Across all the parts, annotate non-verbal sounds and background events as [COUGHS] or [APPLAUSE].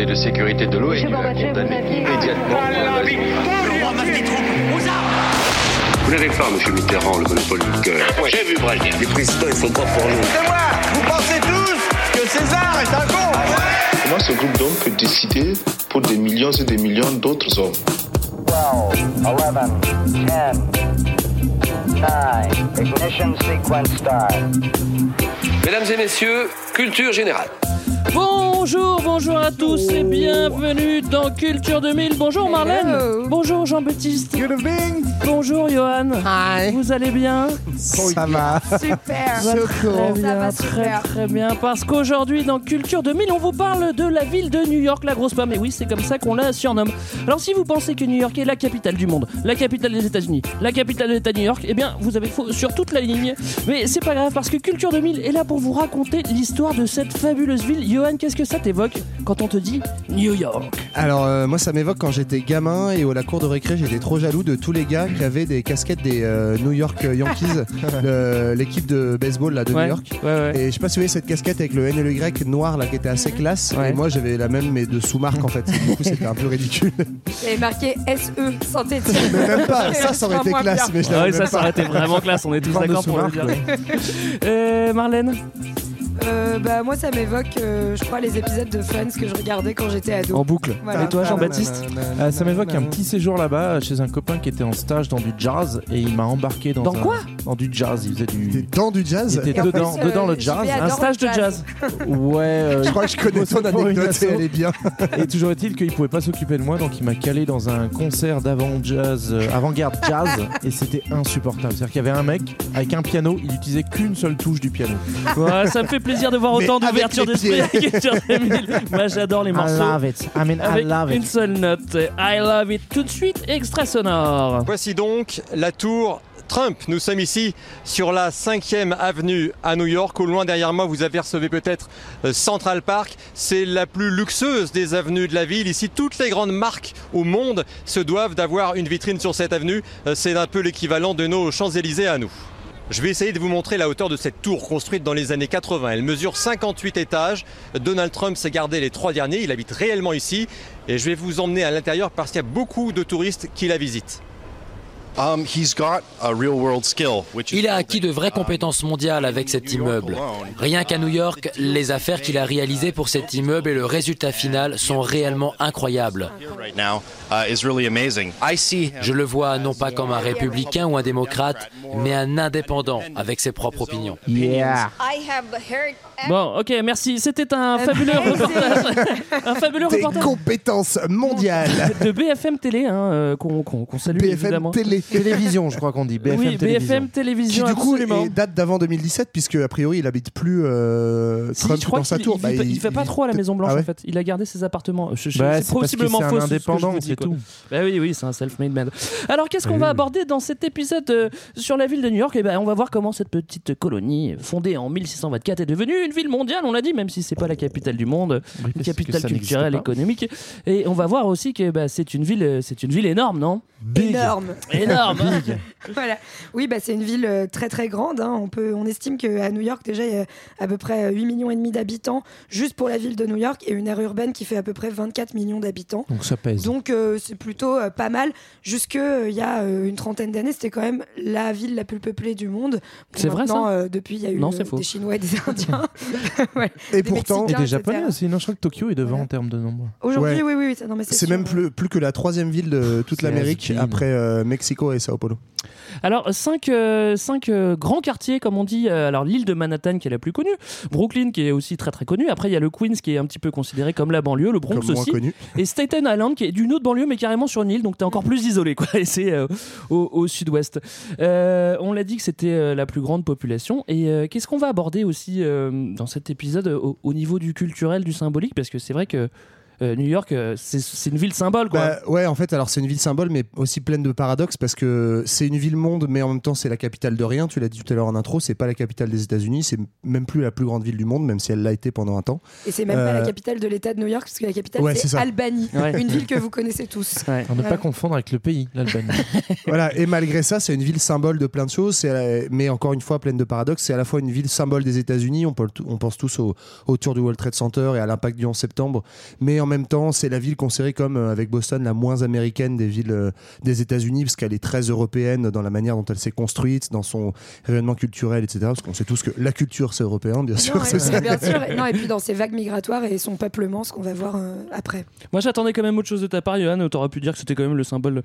Conseil de sécurité de l'ONU a condamné immédiatement Vous n'avez pas, monsieur Mitterrand, le monopole du cœur. Moi, j'ai vu Brasier. Les présidents, ils sont pas pour nous. C'est moi Vous pensez tous que César est un con Comment ce groupe d'hommes peut décider pour des millions et des millions d'autres hommes? 12, 11, 10, 9, ignition sequence start. Mesdames et messieurs, culture générale. Bonjour, bonjour à tous et bienvenue dans Culture 2000. Bonjour Marlène. Bonjour Jean-Baptiste. Bonjour Johan. Vous allez bien? Ça va. [LAUGHS] Super. Ça va Très bien, Ça va très super. très bien. Parce qu'aujourd'hui dans Culture 2000, on vous parle de la ville de New York, la grosse pomme. Et oui, c'est comme ça qu'on la surnomme. Alors si vous pensez que New York est la capitale du monde, la capitale des États-Unis, la capitale de l'État de New York, eh bien vous avez faux sur toute la ligne. Mais c'est pas grave parce que Culture 2000 est là pour vous raconter l'histoire de cette fabuleuse ville. Johan, qu'est-ce que ça t'évoque quand on te dit New York Alors euh, moi ça m'évoque quand j'étais gamin et à la cour de récré j'étais trop jaloux de tous les gars qui avaient des casquettes des euh, New York Yankees, [LAUGHS] le- l'équipe de baseball là de Ouais, New York. ouais, ouais. Et je sais pas si vous voyez cette casquette avec le N et le Y noir là qui était assez classe. Ouais. Et moi j'avais la même mais de sous-marque en fait. [LAUGHS] Du coup c'était un peu ridicule. Il y avait marqué SE synthétique. mais même pas, ça ça aurait été Moins classe. bien. Mais je Ah l'avais ça, même ça pas. aurait été vraiment classe, on est tous Bande de d'accord pour le dire. sous-marques, Euh, Marlène? Euh, bah, moi, ça m'évoque, euh, je crois, les épisodes de Friends que je regardais quand j'étais ado. En boucle. Voilà. Et toi, Jean-Baptiste Ah, ça m'évoque un petit séjour là-bas chez un copain qui était en stage dans du jazz et il m'a embarqué dans, Dans un- quoi? Dans du jaz. Il faisait T'es du. dans du jazz. Il était dedans, plus, euh, dedans le JB jazz. Un stage de jazz. Ouais. [LAUGHS] euh, Je crois que je connais une anecdote et elle est bien. Et toujours est-il qu'il pouvait pas s'occuper de moi, donc il m'a calé dans un concert d'avant-jazz, euh, avant-garde jazz, [LAUGHS] et c'était insupportable. C'est-à-dire qu'il y avait un mec avec un piano, il utilisait qu'une seule touche du piano. Ouais, ça me fait plaisir de voir autant d'ouverture d'esprit pieds. avec Culture 2000. Moi, j'adore les morceaux. it. I mean, Avec une seule note. I love it. Tout de suite, extra sonore. Voici donc la tour Trump. Nous sommes ici sur la 5e avenue à New York. Au loin derrière moi, vous apercevez peut-être euh, Central Park. C'est la plus luxueuse des avenues de la ville. Ici, toutes les grandes marques au monde se doivent d'avoir une vitrine sur cette avenue. Euh, C'est un peu l'équivalent de nos Champs-Élysées à nous. Je vais essayer de vous montrer la hauteur de cette tour construite dans les années 80. Elle mesure 58 étages. Donald Trump s'est gardé les trois derniers. Il habite réellement ici. Et je vais vous emmener à l'intérieur parce qu'il y a beaucoup de touristes qui la visitent. Il a acquis de vraies compétences mondiales avec cet immeuble. Rien qu'à New York, les affaires qu'il a réalisées pour cet immeuble et le résultat final sont réellement incroyables. Je le vois non pas comme un républicain ou un démocrate, mais un indépendant avec ses propres opinions. Yeah. Bon, ok, merci. C'était un fabuleux reportage. un fabuleux Des reportage compétences mondiales. de BFM Télé, hein, euh, qu'on qu'on- qu'on salue BFM évidemment. Télé. Télévision, je crois qu'on dit. BFM oui, Télévision. BFM Qui Télévision, du coup absolument. est- date d'avant 2017 puisque a priori il habite plus euh, Si, Trump je crois dans sa qu'il tour. il, Bah, vit pas- il fait pas trop à la Maison Blanche Ah ouais en fait. Il a gardé ses appartements. Je- je- Bah, c'est c'est parce que possiblement c'est un faux. ce que je indépendant, dis, c'est quoi. tout. Bah oui, oui, c'est un self-made man. Alors qu'est-ce qu'on Oui, va oui. aborder dans cet épisode euh, sur la ville de New York? Eh ben, on va voir comment cette petite colonie fondée en 1624 est devenue une ville mondiale. On l'a dit, même si c'est pas la capitale du monde, Oui, une capitale culturelle, économique. Et on va voir aussi que bah, c'est une ville, euh, c'est une ville énorme, non? Énorme. Énorme. hein [LAUGHS] Voilà. Oui, bah, c'est une ville euh, très très grande. hein. On, peut, on estime qu'à New York, déjà, il y a à peu près euh, 8 millions et demi d'habitants juste pour la ville de New York et une aire urbaine qui fait à peu près 24 millions d'habitants. Donc ça pèse. Donc euh, c'est plutôt euh, pas mal. Jusque euh, il y a euh, une trentaine d'années, c'était quand même la ville la plus peuplée du monde. Bon, C'est vrai, ça? Euh, Depuis, il y a eu euh, des Chinois et des [LAUGHS] Indiens. [LAUGHS] Ouais. Et Des pourtant, Et Mexicains, des etc. Japonais aussi. Non, je crois que Tokyo est devant en termes de nombre. Aujourd'hui, Ouais. oui, oui, oui. Non, mais c'est sûr. même plus, plus que la troisième ville de toute C'est l'Amérique après euh, Mexico et Sao Paulo. Alors, cinq, euh, cinq euh, grands quartiers, comme on dit. Euh, Alors, l'île de Manhattan, qui est la plus connue. Brooklyn, qui est aussi très très connue. Après, il y a le Queens, qui est un petit peu considéré comme la banlieue. Le Bronx Comme moins aussi. connu. Et Staten Island, qui est d'une autre banlieue, mais carrément sur une île. Donc, t'es encore plus isolé, quoi. Et c'est au, au sud-ouest. On l'a dit que c'était la plus grande population. Et qu'est-ce qu'on va aborder aussi dans cet épisode au, au niveau du culturel, du symbolique? Parce que c'est vrai que. Euh, New York, euh, c'est une ville symbole, quoi. Bah, ouais, en fait, alors c'est une ville symbole, mais aussi pleine de paradoxes parce que c'est une ville monde, mais en même temps c'est la capitale de rien. Tu l'as dit tout à l'heure en intro, c'est pas la capitale des États-Unis, c'est même plus la plus grande ville du monde, même si elle l'a été pendant un temps. Et c'est même pas Euh, la capitale de l'État de New York, parce que la capitale Ouais, c'est [LAUGHS] Ouais. une ville que vous connaissez tous. Ouais. On ne Ouais. pas confondre avec le pays, l'Albanie. [LAUGHS] voilà, et malgré ça, c'est une ville symbole de plein de choses, la- mais encore une fois pleine de paradoxes. C'est à la fois une ville symbole des États-Unis, on, pense tous au, au tour du World Trade Center et à l'impact du 11 septembre, mais en même temps, c'est la ville considérée comme, euh, avec Boston, la moins américaine des villes euh, des États-Unis, parce qu'elle est très européenne dans la manière dont elle s'est construite, dans son rayonnement culturel, etc. Parce qu'on sait tous que la culture, c'est européen, bien sûr. Non, c'est et, ça. bien sûr, et- non, et puis dans ses vagues migratoires et son peuplement, ce qu'on va voir euh, après. Moi, j'attendais quand même autre chose de ta part, Johan. T'aurais pu dire que c'était quand même le symbole,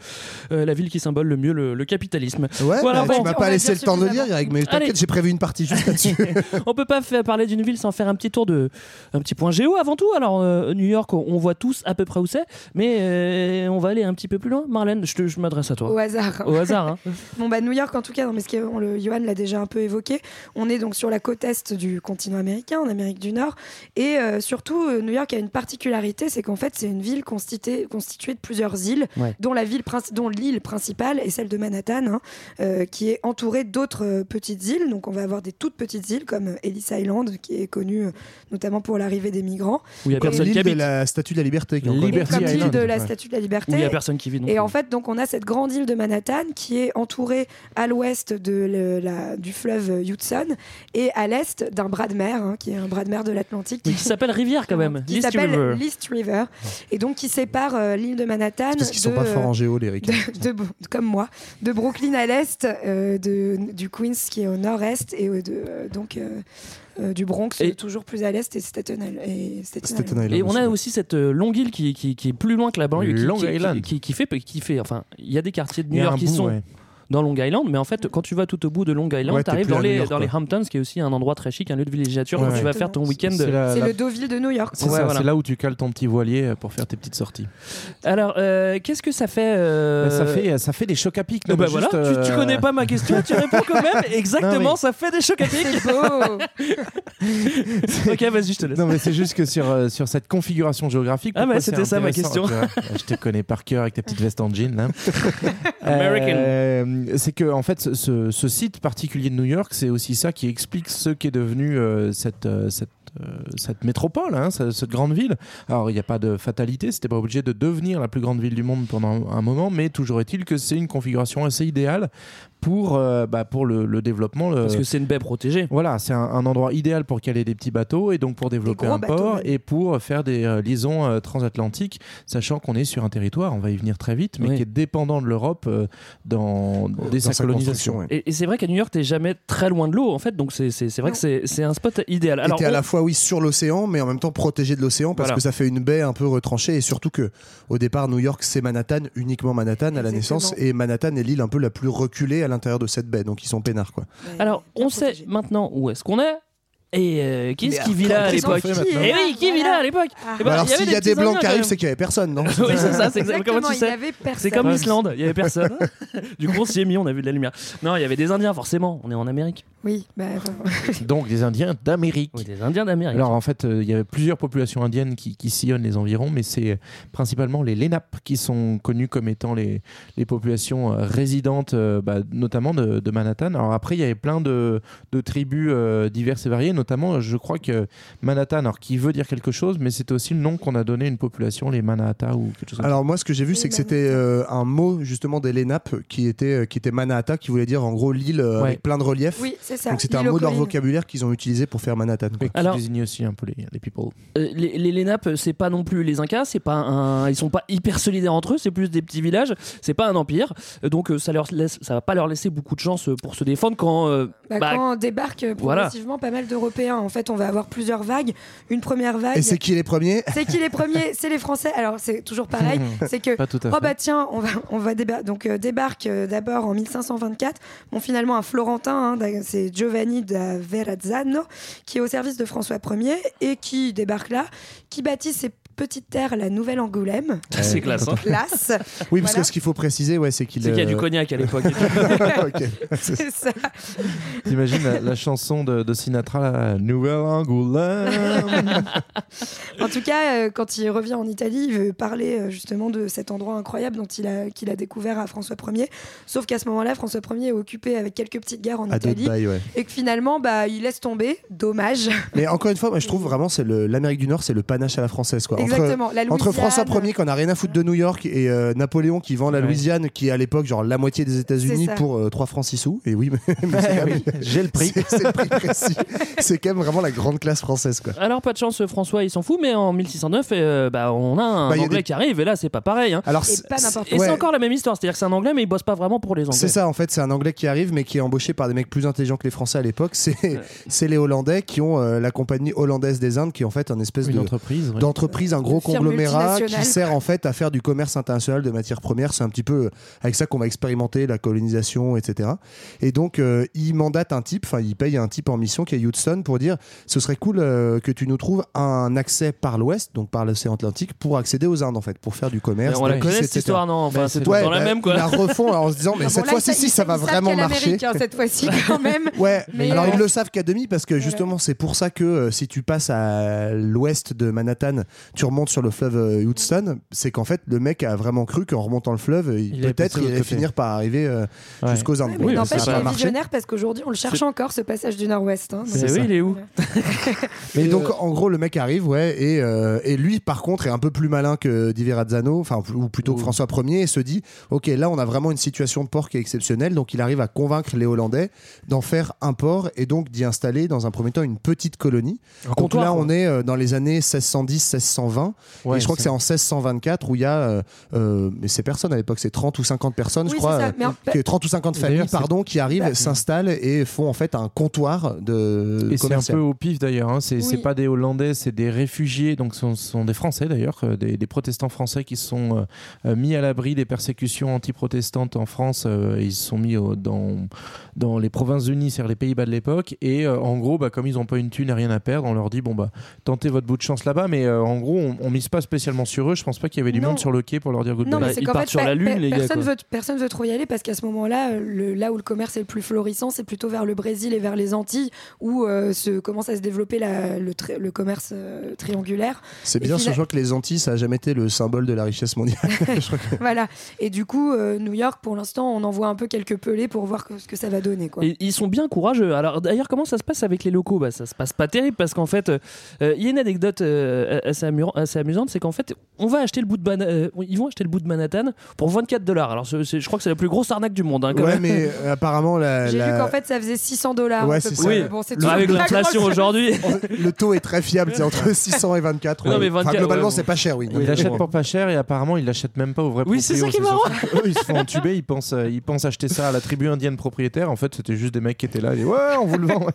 euh, la ville qui symbole le mieux le, le capitalisme. Ouais, Voilà, bah, bon. tu m'as pas laissé le temps de dire, Greg, mais t'inquiète, j'ai prévu une partie juste là-dessus. [LAUGHS] on peut pas faire parler d'une ville sans faire un petit tour de un petit point géo avant tout. Alors euh, New York, on, on voit tous à peu près où c'est, mais euh, on va aller un petit peu plus loin. Marlène, je, je m'adresse à toi. Au hasard. Au hasard. hein. [LAUGHS] Bon, bah, New York, en tout cas, non, mais ce que le, Johan l'a déjà un peu évoqué, on est donc sur la côte est du continent américain, en Amérique du Nord. Et euh, surtout, euh, New York a une particularité, c'est qu'en fait, c'est une ville constituée, constituée de plusieurs îles, Ouais. dont la ville princi- dont l'île principale est celle de Manhattan, hein, euh, qui est entourée d'autres euh, petites îles. Donc, on va avoir des toutes petites îles comme Ellis Island, qui est connue euh, notamment pour l'arrivée des migrants. Où il y a personne qui habite. la Statue de la Liberté. qui est encore- Et Liberty comme l'île Island, de la ouais. Statue de la Où Liberté. il y a personne qui vit. non Et plus. en fait, donc, on a cette grande île de Manhattan qui est entourée à l'ouest de le- la- du fleuve Hudson et à l'est d'un bras de mer, hein, qui est un bras de mer de l'Atlantique. Mais qui s'appelle Rivière quand même. [LAUGHS] qui East s'appelle River. l'East River et donc qui sépare euh, l'île de Manhattan Parce qu'ils sont de, pas forts en géo, les ricains. [LAUGHS] de- de- comme moi de Brooklyn à l'est euh, de, du Queens qui est au nord-est et euh, de, euh, donc euh, euh, du Bronx Et- toujours plus à l'est et Staten Island, et Staten Staten Island. Island Et on a aussi. cette euh, longue île qui, qui, qui est plus loin que la banlieue. qui- Long qui, qui- Island. Qui, qui fait, qui fait. Enfin, il y a des quartiers de New York qui bout, sont ouais. Dans Long Island, mais en fait, quand tu vas tout au bout de Long Island, Ouais, tu t'es arrives dans les, York, dans les. Hamptons, qui est aussi un endroit très chic, un lieu de villégiature Ouais, où tu vas faire ton week-end. C'est la- la- le Deauville de New York C'est voilà. c'est là où tu cales ton petit voilier euh, pour faire tes petites sorties. Alors, euh, qu'est-ce que ça fait euh, Bah, ça, fait, ça fait des chocs à pic. Eh non, ben mais voilà, juste, tu, tu euh, connais pas ma question, tu réponds quand même. [LAUGHS] Exactement, Non, mais- ça fait des chocs à pic. [LAUGHS] ok, vas-y, je te laisse. Non, mais c'est juste que sur, euh, sur cette configuration géographique. Ah, c'est c'était ça, ma question. Je te connais par cœur avec ta petite veste en jean. [LAUGHS] American. Euh, c'est que, en fait, ce, site particulier de New York, c'est aussi ça qui explique ce qu'est devenu euh, cette. euh, cette métropole, hein, cette grande ville. Alors, il n'y a pas de fatalité, c'était pas obligé de devenir la plus grande ville du monde pendant un moment, mais toujours est-il que c'est une configuration assez idéale pour, euh, bah, pour le, le développement. le- Parce que c'est une baie protégée. voilà, c'est un, un endroit idéal pour caler des petits bateaux et donc pour développer un bateaux, port et pour faire des euh, liaisons euh, transatlantiques, sachant qu'on est sur un territoire, on va y venir très vite, mais Oui. qui est dépendant de l'Europe euh, dans, dès Dans sa colonisation. ouais. Et, et c'est vrai qu'à New York, t'es jamais très loin de l'eau, en fait, donc c'est c'est- c'est vrai que c'est c'est un spot idéal. Alors, à on- la fois oui sur l'océan, mais en même temps protégé de l'océan parce Voilà. que ça fait une baie un peu retranchée et surtout que au départ New York c'est Manhattan, uniquement Manhattan à la naissance et Manhattan est l'île un peu la plus reculée à l'intérieur de cette baie, donc ils sont peinards quoi. alors, on sait maintenant où est-ce qu'on est. Et euh, qui est-ce Mais qui vit là à l'époque Eh oui, qui vit là à l'époque Eh Bah alors y s'il y a des blancs qui arrivent, c'est qu'il y avait personne, non [LAUGHS] oui, c'est ça, c'est exactement. Tu sais. C'est comme l'Islande, il y avait personne. [LAUGHS] du coup, on s'y est mis, on a vu de la lumière. Non, il y avait des Indiens, forcément. On est en Amérique. Oui, bah, [LAUGHS] Donc des Indiens d'Amérique. Oui, des Indiens d'Amérique. Alors en fait, euh, il y avait plusieurs populations indiennes qui, qui sillonnent les environs, mais c'est principalement les Lenape qui sont connus comme étant les, les populations euh, résidentes, euh, bah, notamment de, de Manhattan. Alors après, il y avait plein de, de tribus euh, diverses et variées, notamment, je crois que Manhattan, alors qui veut dire quelque chose, mais c'est aussi le nom qu'on a donné à une population, les Manhattan ou quelque chose comme Alors moi, ce que j'ai vu, c'est que c'était euh, un mot justement des Lenape qui était euh, qui était Manhattan, qui voulait dire en gros l'île euh, Ouais. avec plein de reliefs. Oui, c'est ça. Donc c'était un mot de leur vocabulaire qu'ils ont utilisé pour faire Manhattan. quoi. qui Alors- désignait aussi un peu les, les people. Euh, les, les Lénapes, c'est pas non plus les Incas, c'est pas un, ils sont pas hyper solidaires entre eux, c'est plus des petits villages, c'est pas un empire, donc ça leur laisse, ça va pas leur laisser beaucoup de chance pour se défendre quand, euh, Bah, bah, quand euh, voilà. progressivement pas mal en fait, on va avoir plusieurs vagues. Une première vague. Et c'est qui les premiers? C'est qui les premiers? C'est les Français. Alors c'est toujours pareil. [LAUGHS] c'est que Pas tout à oh bah tiens, on va on va déba- donc euh, débarque euh, d'abord en 1524. Bon finalement un Florentin, hein, c'est Giovanni da Verrazzano qui est au service de François Ier et qui débarque là, qui bâtit ses petites terres la Nouvelle Angoulême. c'est classe. hein. Classe. [LAUGHS] Oui, parce Voilà. que ce qu'il faut préciser, ouais, c'est qu'il C'est qu'il y a du euh, cognac à l'époque. [LAUGHS] [LAUGHS] Ok. c'est ça. T'imagines la, la chanson de, de Sinatra, la Nouvelle Angoulême En tout cas, euh, quand il revient en Italie, il veut parler euh, justement de cet endroit incroyable dont il a, qu'il a découvert à François Ier. Sauf qu'à ce moment-là, François Ier est occupé avec quelques petites guerres en à Italie. bails, ouais. Et que finalement, bah, il laisse tomber. Dommage. Mais encore une fois, moi, je trouve vraiment c'est le- l'Amérique du Nord, c'est le panache à la française quoi. Exactement, la entre François. Ier qui en a rien à foutre de New York et euh, Napoléon qui vend la Ouais. Louisiane qui est à l'époque genre la moitié des États-Unis pour euh, 3 francs 6 sous. Et oui, mais, [LAUGHS] mais c'est quand même- J'ai le prix. [LAUGHS] c'est- le prix précis. C'est quand même vraiment la grande classe française quoi. Alors pas de chance, François, il s'en fout, mais en 1609, euh, bah, on a un Bah, Anglais des- qui arrive, et là c'est pas pareil. hein. Alors Et c'est- Ouais. encore la même histoire, c'est-à-dire que c'est un Anglais, mais il bosse pas vraiment pour les Anglais. C'est ça en fait, c'est un Anglais qui arrive mais qui est embauché par des mecs plus intelligents que les Français à l'époque. C'est c'est les Hollandais qui ont euh, la compagnie hollandaise des Indes qui est en fait un espèce de d'entreprise, un gros conglomérat qui sert en fait à faire du commerce international de matières premières. C'est un petit peu euh, avec ça qu'on va expérimenter la colonisation, etc. Et donc, euh, il mandate un type, enfin, il paye un type en mission qui est Houston pour dire ce serait cool euh, que tu nous trouves un accès par l'ouest, donc par l'océan Atlantique, pour accéder aux Indes en fait, pour faire du commerce. on la connaît cette histoire, non? Enfin, c'est Ouais, dans la bah, même quoi. La refont en se disant mais Ah cette fois-ci si ça va vraiment marcher. cette fois-ci quand même. [LAUGHS] Ouais, Mais alors euh, ils le savent qu'à demi parce que justement c'est pour ça que euh, si tu passes à l'ouest de Manhattan, tu remontes sur le fleuve euh, Hudson, c'est qu'en fait le mec a vraiment cru qu'en remontant le fleuve, il- peut-être il allait finir par arriver euh, Ouais. jusqu'aux Indes. Ouais, Bon, mais Oui, n'empêche, il est visionnaire parce qu'aujourd'hui, on le cherche encore, ce passage du Nord-Ouest. hein. C'est Donc, oui, il est où? Mais donc en gros le mec arrive ouais et, euh, et lui par contre est un peu plus malin que Di Verrazzano, enfin ou plutôt que François Ier et se dit ok là on a vraiment une situation de port qui est exceptionnelle donc il arrive à convaincre les Hollandais d'en faire un port et donc d'y installer dans un premier temps une petite colonie. Donc comptoir, là quoi. on est euh, dans les années 1610-1620 Ouais, et je crois que c'est- en 1624 où il y a euh, euh, mais c'est personnes à l'époque c'est 30 ou 50 personnes je crois c'est ça, euh, 30 ou 50 Et d'ailleurs, familles pardon qui arrivent Bah, s'installent et font en fait un comptoir de Et c'est un peu au pif d'ailleurs. Hein. C'est c'est Oui. pas des Hollandais, c'est des réfugiés. Donc ce sont, des Français d'ailleurs, euh, des, des protestants français qui se sont euh, mis à l'abri des persécutions anti-protestantes en France. euh, ils se sont mis au- dans, dans les Provinces-Unies, c'est-à-dire les Pays-Bas de l'époque. Et euh, en gros, bah, comme ils n'ont pas une thune et rien à perdre, on leur dit bon bah tentez votre bout de chance là-bas. Mais euh, en gros, on, on mise pas spécialement sur eux. Je pense pas qu'il y avait du Non. monde sur le quai pour leur dire goodbye. Non, mais Bah, c'est qu'en fait, sur la pe- Lune, pe- les gars, personne veut, personne veut trop y aller parce qu'à ce moment-là, là où le commerce est le plus florissant, c'est plutôt vers le Brésil et vers les Antilles où euh, se, commence à se développer la- le, tri- le commerce euh, triangulaire. C'est bien, je crois que les Antilles, ça a jamais été le symbole de la richesse mondiale. [LAUGHS] Que- Voilà. Et du coup, euh, New York, pour l'instant, on envoie un peu quelques pelés pour voir que- ce que ça va donner. Quoi. Et ils sont bien courageux. Alors d'ailleurs, comment ça se passe avec les locaux? Bah, Ça se passe pas terrible parce qu'en fait, euh, il y a une anecdote euh, assez, amu- assez amusante, c'est qu'en fait, on va acheter le bout de euh, ils vont acheter le bout de Manhattan pour 24 dollars. Alors je crois que c'est la plus grosse arnaque du monde. hein, quand Ouais, même. mais euh, apparemment, la, J'ai la- vu qu'en fait, ça faisait 600 dollars. Ouais, c'est ça. Oui, Bon, toujours avec l'inflation aujourd'hui. [LAUGHS] le taux est très fiable, c'est entre 600 et 24. Non, ouais. mais Enfin, 24, globalement, ouais, c'est pas cher, oui. Il l'achète pour pas cher et apparemment il l'achète même pas au vrai Oui, c'est ça qui est marrant. [LAUGHS] Eux, ils se font entuber, ils pensent, euh, ils pensent acheter ça à la tribu indienne propriétaire. En fait, c'était juste des mecs qui étaient là. Et ouais, on vous le vend.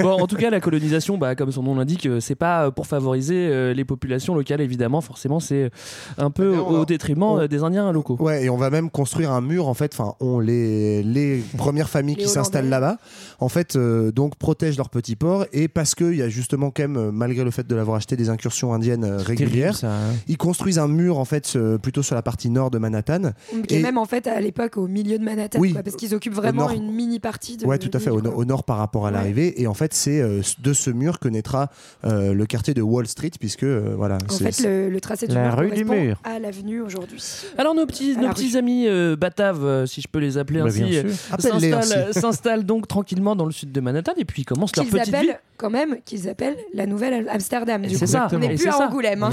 bon, en tout cas, la colonisation, bah, comme son nom l'indique, c'est pas pour favoriser les populations locales, évidemment. Forcément, c'est un peu Eh va- au détriment on- euh, des Indiens locaux. Ouais, et on va même construire un mur en fait. Enfin, on les les premières familles Les qui s'installent là-bas, en fait, euh, donc protègent leur petit port et parce qu'il y a justement quand même, euh, malgré le fait de l'avoir acheté, des incursions indiennes euh, régulières, ça, hein. ils construisent un mur en fait euh, plutôt sur la partie nord de Manhattan. Qui est Et- même en fait à l'époque au milieu de Manhattan, Oui, quoi, parce qu'ils occupent vraiment nord. une mini partie de. Ouais, tout à fait, au, no- nord par rapport à Ouais. l'arrivée. Et en fait, c'est euh, de ce mur que naîtra euh, le quartier de Wall Street, puisque euh, voilà. En fait, le, le tracé du La mur rue du mur. à l'avenue aujourd'hui. Alors, nos petits, nos petits amis euh, bataves, euh, si je peux les appeler Bah, ainsi, euh. Appelle-les [LAUGHS] s'installent donc tranquillement dans le sud de Manhattan et puis ils commencent leur Qu'ils petite vie. appellent quand même, qu'ils appellent la nouvelle Amsterdam. C'est ça, On n'est plus à ça. Angoulême, hein,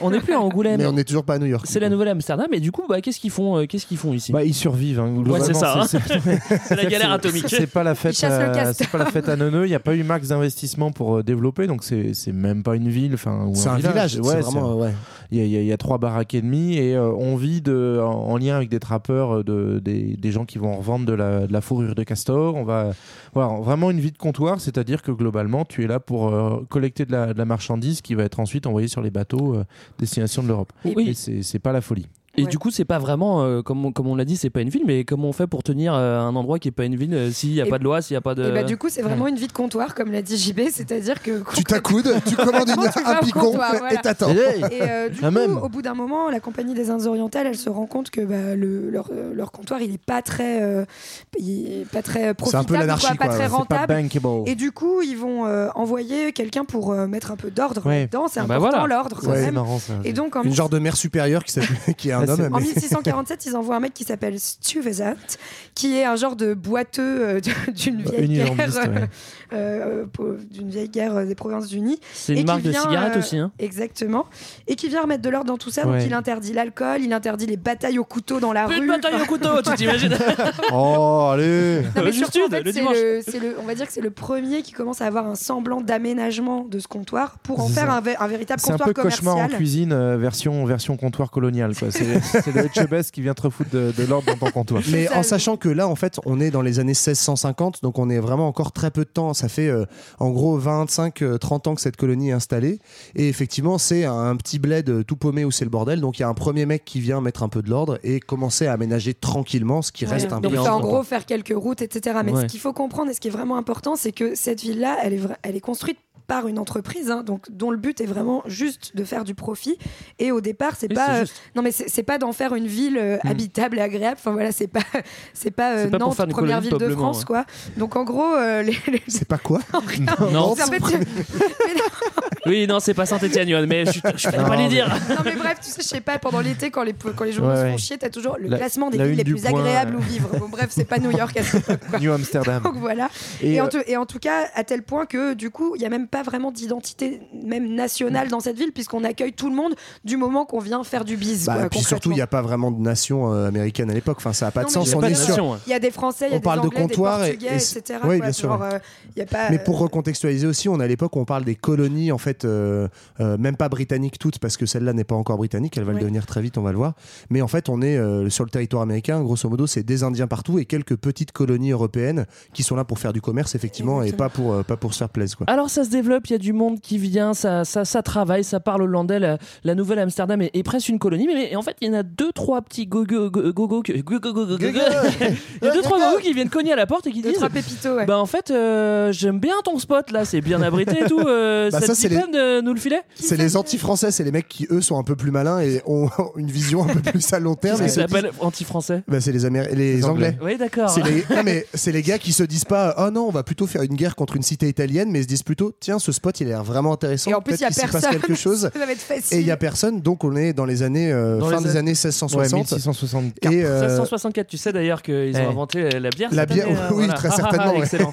On est n'est plus à Angoulême. Mais on n'est toujours pas à New York. C'est la nouvelle Amsterdam et du coup, bah, qu'est-ce qu'ils font, euh, qu'est-ce qu'ils font ici? Bah, ils survivent. hein, Ouais, c'est ça. hein. c'est- [LAUGHS] la galère atomique. C'est pas la fête. Ils euh, c'est pas la fête à neuneux. Il n'y a pas eu max d'investissement pour euh, développer, donc c'est même pas une ville. Enfin, C'est un village. Ouais, c'est c'est vraiment. ouais. Il y, a- il y a- il y a trois baraques et demie et euh, on vit de, en, en lien avec des trappeurs, euh, de, des, des gens qui vont revendre de la, de la fourrure de castor. On va voilà, vraiment une vie de comptoir, c'est-à-dire que globalement tu es là pour euh, collecter de la, de la marchandise qui va être ensuite envoyée sur les bateaux euh, destination de l'Europe. Oui. Et c'est c'est pas la folie. Et Ouais. du coup, c'est pas vraiment, euh, comme, on, comme on l'a dit, c'est pas une ville, mais comment on fait pour tenir euh, un endroit qui est pas une ville euh, s'il n'y a Et- pas de loi, s'il n'y a pas de. Et bah, du coup, c'est vraiment une vie de comptoir, comme l'a dit JB, c'est-à-dire que. [LAUGHS] Tu t'accoudes, [LAUGHS] tu commandes une, Tu un picon comptoir, voilà. et t'attends. Hey Et euh, du Ah, coup, même. au bout d'un moment, la compagnie des Indes orientales, elle se rend compte que bah, le, leur, leur comptoir, il est pas très, euh, il est pas très C'est un profitable, peu l'anarchie, quoi, pas quoi, très pas rentable. bankable. Et du coup, ils vont euh, envoyer quelqu'un pour euh, mettre un peu d'ordre Ouais. là-dedans. C'est Ah bah important voilà. l'ordre quand même. marrant ça. Et donc, Une genre de mère supérieure qui, s'appelle- [LAUGHS] qui est un un homme. En mais- 1647, ils envoient un mec qui s'appelle Stuyvesant, qui est un genre de boiteux euh, [LAUGHS] d'une vieille guerre, ouais. Euh, d'une vieille guerre des Provinces-Unies. C'est une marque de vient, cigarettes euh, aussi, hein. Exactement. Et qui vient remettre de l'ordre dans tout ça. Donc il interdit l'alcool, il interdit les batailles au couteau dans la Plus rue. de bataille au couteau, tu t'imagines [LAUGHS] Oh, allez Non, mais Juste surtout, en fait, le le- on va dire que c'est le premier qui commence à avoir un semblant d'aménagement de ce comptoir pour en faire un, vé- un véritable C'est un comptoir peu cauchemar en commercial. cuisine euh, version, version comptoir colonial. [LAUGHS] C'est le Etchebest qui vient te refoutre de, de l'ordre dans ton comptoir. Mais ça, en sachant que là, en fait, on est dans les années 1650, donc on est vraiment encore très peu de temps. Ça fait euh, en gros 25, euh, 30 ans que cette colonie est installée. Et effectivement, c'est un, un petit bled euh, tout paumé où c'est le bordel. Donc il y a un premier mec qui vient mettre un peu de l'ordre et commencer à aménager tranquillement, ce qui Ouais. reste un Donc en gros faire quelques routes, etc. Mais Ouais. ce qu'il faut comprendre et ce qui est vraiment important, c'est que cette ville-là, elle est, vra- elle est construite par une entreprise, hein, donc dont le but est vraiment juste de faire du profit. Et au départ, c'est Oui, pas, euh, non mais c'est pas d'en faire une ville euh, Mm. habitable et agréable. Enfin voilà, c'est pas, [LAUGHS] c'est pas, euh, C'est pas Nantes, première ville de France, ouais. quoi. Donc en gros, euh, les, les- C'est pas quoi [LAUGHS] Non. En fait- [LAUGHS] Oui, non, c'est pas Saint-Etienne, mais je, je vais pas les dire. non mais bref, tu sais, je sais pas, pendant l'été, quand les, quand les journaux Ouais, se ouais. font chier, t'as toujours le La- classement des villes les plus point, agréables euh. où vivre. Bon bref, c'est pas New York à cette [LAUGHS] époque, quoi. New Amsterdam. Donc voilà. Et, Et, en euh, tout- et en tout cas, à tel point que du coup, il n'y a même pas vraiment d'identité, même nationale dans cette ville, puisqu'on accueille tout le monde du moment qu'on vient faire du bise. Bah, quoi, puis surtout, il n'y a pas vraiment de nation euh, américaine à l'époque. Enfin, ça n'a pas Non, de sens. il y a On pas est de sur. nation, ouais. Il y a des Français, il y a On parle des de Anglais, des Portugais, et- etc. oui, bien sûr. Euh, y a pas, Mais pour euh, recontextualiser aussi, on est à l'époque où on parle des colonies, en fait, euh, euh, même pas britanniques toutes, parce que celle-là n'est pas encore britannique, elle va Oui. le devenir très vite, on va le voir. Mais en fait, on est euh, sur le territoire américain, grosso modo, c'est des Indiens partout et quelques petites colonies européennes qui sont là pour faire du commerce, effectivement, et pas pour, euh, pas pour se faire plaisir. Quoi. Alors ça se développe, il y a du monde qui vient, ça, ça, ça travaille, ça parle hollandais. La, la nouvelle Amsterdam est, est presque une colonie, mais, mais en fait il y en a deux trois petits gogo go go go- go- go- go- go- go- Il y a deux trois gogos qui viennent cogner à la porte et qui deux, disent trois pépitos, ouais. Bah en fait euh, j'aime bien ton spot là, c'est bien abrité et tout. euh, Bah, ça, c'est dit les- de nous le filer C'est les anti-français, c'est les mecs qui, eux, sont un peu plus malins et ont [LAUGHS] une vision un peu plus à long terme. Qu'est-ce s'appelle anti-français Bah, c'est les, Améri- les, Les Anglais. Anglais. Oui d'accord. C'est les... non, mais c'est les gars qui se disent pas oh non on va plutôt faire une guerre contre une cité italienne mais ils se disent plutôt tiens ce spot il a l'air vraiment intéressant Et en plus, il y a s'y passe personne. quelque chose [LAUGHS] Ça va être facile. et il y a personne donc on est dans les années euh, Dans fin les des années- années Ouais, 1660 1664. et euh, 1664, tu sais d'ailleurs qu'ils ont inventé la bière. La bière, année, hein, oui, voilà. très Ah, ah, ah, certainement. [LAUGHS] Excellent.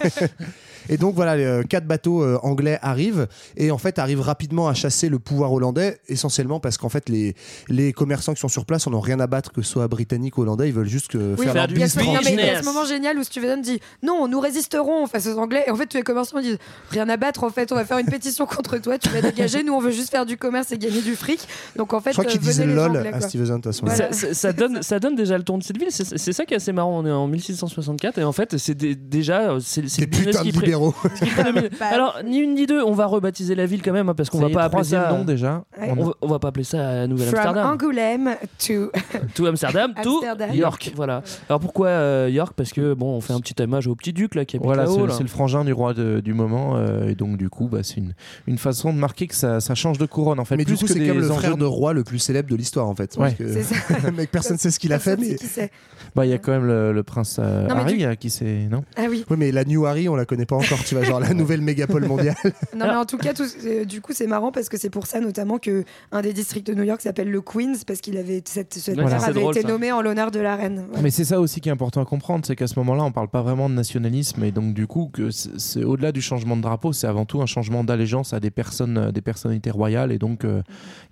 Et donc voilà, les euh, quatre bateaux euh, anglais arrivent et en fait arrivent rapidement à chasser le pouvoir hollandais, essentiellement parce qu'en fait les, les commerçants qui sont sur place en ont rien à battre que ce soit britannique ou hollandais, ils veulent juste que Oui, faire leur du il y a business non, mais il y a ce moment génial où Stuyvesant dit non, nous résisterons face aux Anglais. Et en fait, tous les commerçants disent rien à battre. En fait, on va faire une pétition contre toi. Tu vas dégager. Nous, on veut juste faire du commerce et gagner du fric. Donc en fait, Je crois qu'il euh, disait lol Anglais, à ce Voilà. moment-là. Ça, ça- ça donne, ça donne déjà le ton de cette ville. C'est ça qui est assez marrant. On est en 1664 et en fait, c'est dé- déjà c'est le business putains de qui pré- [LAUGHS] Alors ni une ni deux, on va rebaptiser la ville quand même hein, parce qu'on va pas appeler troisième ça. nom déjà. Ouais. On va, on va pas appeler ça euh, Nouvelle From Amsterdam. Angoulême to [LAUGHS] Tout Amsterdam, tout Amsterdam. York. Voilà. Alors pourquoi euh, York? Parce que bon, on fait un petit hommage au petit duc là qui habite Voilà, c'est là-haut. c'est le frangin du roi de- du moment, euh, et donc du coup, bah, c'est une, une façon de marquer que ça, ça change de couronne en fait. Mais du coup, que c'est comme le frère de- roi le plus célèbre de l'histoire en fait. Ouais. Que- C'est ça. [LAUGHS] Mec, personne sait ce qu'il a fait, mais. Bah, il y a quand même le, le prince euh, Non, Harry du- euh, qui s'est. Non? Ah oui. Oui, mais la New Harry, on la connaît pas encore, tu vois, genre la nouvelle mégapole mondiale. Non, mais en tout cas, tout- euh, du coup, c'est marrant parce que c'est pour ça notamment que un des districts de New York s'appelle le Queens parce qu'il avait cette, cette Voilà. terre C'est avait drôle, été ça. nommé en l'honneur de la reine. Ouais. Mais c'est ça aussi qui est important à comprendre, c'est qu'à ce moment-là, on parle pas vraiment de nationalisme, et donc du coup, que c'est au-delà du changement de drapeau, c'est avant tout un changement d'allégeance à des personnes, euh, des personnalités royales, et donc euh,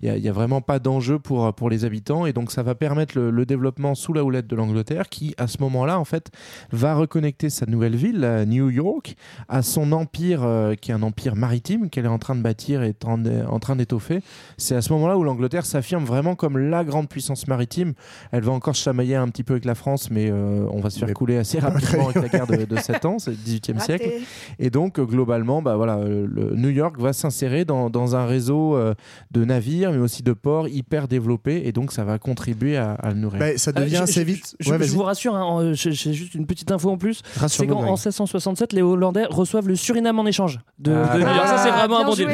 il n'y a, vraiment pas d'enjeu pour pour les habitants, et donc ça va permettre le, le développement sous la houlette de l'Angleterre, qui à ce moment-là, en fait, va reconnecter sa nouvelle ville, New York, à son empire, euh, qui est un empire maritime qu'elle est en train de bâtir et en, en train d'étoffer. C'est à ce moment-là où l'Angleterre s'affirme vraiment comme la grande puissance maritime. Elle va encore se chamailler un petit peu avec la France, mais euh, on va se faire Mais couler assez [LAUGHS] rapidement avec la guerre de, de 7 ans, c'est le 18e siècle. Et donc, euh, globalement, bah, voilà, le New York va s'insérer dans, dans un réseau euh, de navires, mais aussi de ports hyper développé, et donc ça va contribuer à, à le nourrir. Bah, ça devient assez je- vite. Je, Ouais, je vas-y. vous rassure, hein, j'ai juste une petite info en plus. C'est qu'en en Greg. 1667, les Hollandais reçoivent le Suriname en échange de, Ah, de New York. Ça, c'est vraiment un bon deal.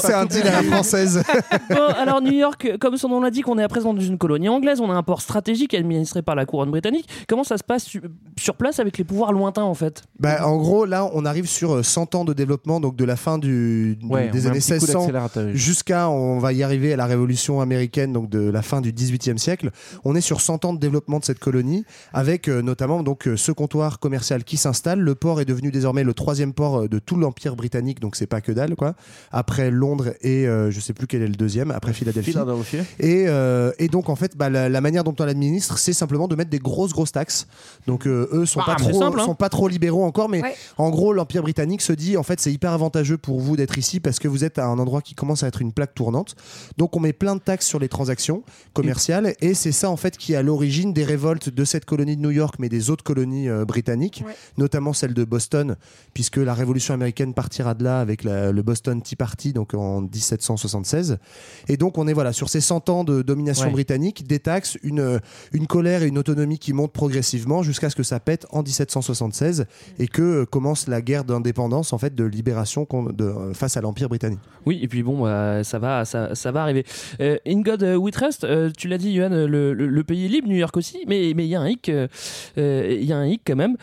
C'est un deal à la française. [LAUGHS] Bon, alors New York, comme son nom l'indique, on est à présent dans une colonie anglaise, on a un port stratégique administré par la couronne britannique. Comment ça se passe su- sur place avec les pouvoirs lointains en fait? Bah, en gros, là, on arrive sur euh, 100 ans de développement, donc de la fin du, du- Ouais, on des années petit coup 1600 d'accélérateur. jusqu'à, on va y arriver à la révolution américaine, donc de la fin du 18e siècle. On est sur 100 ans de développement de cette colonie, avec euh, notamment donc euh, ce comptoir commercial qui s'installe. Le port est devenu désormais le troisième port euh, de tout l'empire britannique, donc c'est pas que dalle, quoi. Après Londres et euh, je sais plus quel est le deuxième, après Philadelphie. Philadelphie. Et, euh, et donc en fait, bah, la, la manière dont on l'administre, c'est simplement de mettre des grosses grosses taxes. Donc euh, eux sont pas Bam, c'est trop, simple, hein. sont pas trop libéraux encore, mais Ouais. en gros l'empire britannique se dit en fait c'est hyper avantageux pour vous d'être ici parce que vous êtes à un endroit qui commence à être une plaque tournante. Donc on met plein de taxes sur les transactions commerciales et c'est ça en fait qui est à l'origine des révoltes de cette colonie de New York, mais des autres colonies euh, britanniques, Ouais. notamment celle de Boston, puisque la révolution américaine partira de là avec la- le Boston Tea Party donc en 1776. Et donc on est voilà sur ces 100 ans de domination Ouais. britannique, des taxes, une, une colère et une autonomie qui montent progressivement jusqu'à ce que ça pète en 1776 et que euh, commence la guerre d'indépendance en fait de libération de, euh, face à l'empire britannique. Oui, et puis bon, bah, ça, va, ça, ça va arriver. Euh, In God euh, We Trust, euh, tu l'as dit, Johan, le, le- le pays est libre, New York aussi, mais mais il y a un hic, il y a un hic quand même.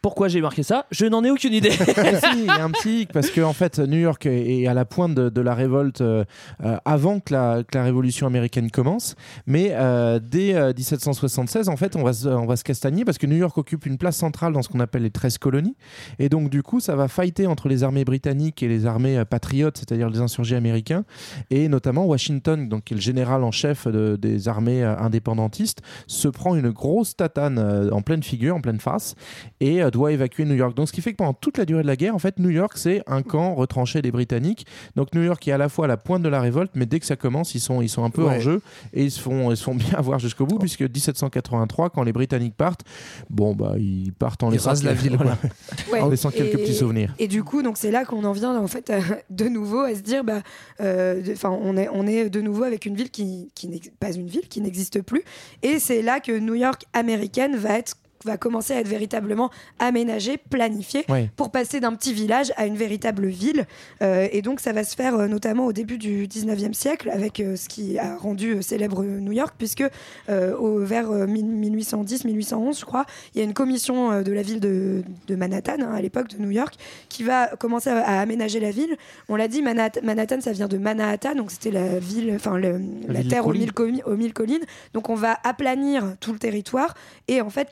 Pourquoi j'ai marqué ça Je n'en ai aucune idée. [LAUGHS] Il y a un petit parce que en fait New York est à la pointe de, la révolte euh, euh, avant que la, révolution américaine commence mais euh, dès euh, 1776 en fait on va, se, castagner parce que New York occupe une place centrale dans ce qu'on appelle les 13 colonies et donc du coup ça va fighter entre les armées britanniques et les armées patriotes c'est-à-dire les insurgés américains et notamment Washington donc qui est le général en chef de- des armées indépendantistes se prend une grosse tatane en pleine figure en pleine face et doit évacuer New York. Donc ce qui fait que pendant toute la durée de la guerre, en fait, New York, c'est un camp retranché des Britanniques. Donc New York est à la fois à la pointe de la révolte, mais dès que ça commence, ils sont, ils sont un peu Ouais. en jeu et ils se font, ils se font bien [LAUGHS] avoir jusqu'au bout, puisque 1783, quand les Britanniques partent, bon, bah, ils partent en Ils laissant, rasent la ville, [LAUGHS] voilà, Ouais. en laissant quelques Et- petits souvenirs. Et du coup, donc c'est là qu'on en vient en fait à- [LAUGHS] de nouveau à se dire, bah, euh, de- on est on est de nouveau avec une ville qui qui n'est pas une ville qui n'existe plus. Et c'est là que New York américaine va être va commencer à être véritablement aménagée, planifiée Ouais. pour passer d'un petit village à une véritable ville. Euh, et donc ça va se faire euh, notamment au début du 19e siècle avec euh, ce qui a rendu célèbre New York, puisque au, vers 1810-1811, je crois, il y a une commission de la ville de, de Manhattan, hein, à l'époque de New York, qui va commencer à, à aménager la ville. On l'a dit, Manhattan, Manhattan, ça vient de Manhattan, donc c'était la ville, enfin la, terre aux mille, aux mille collines. Donc on va aplanir tout le territoire et en fait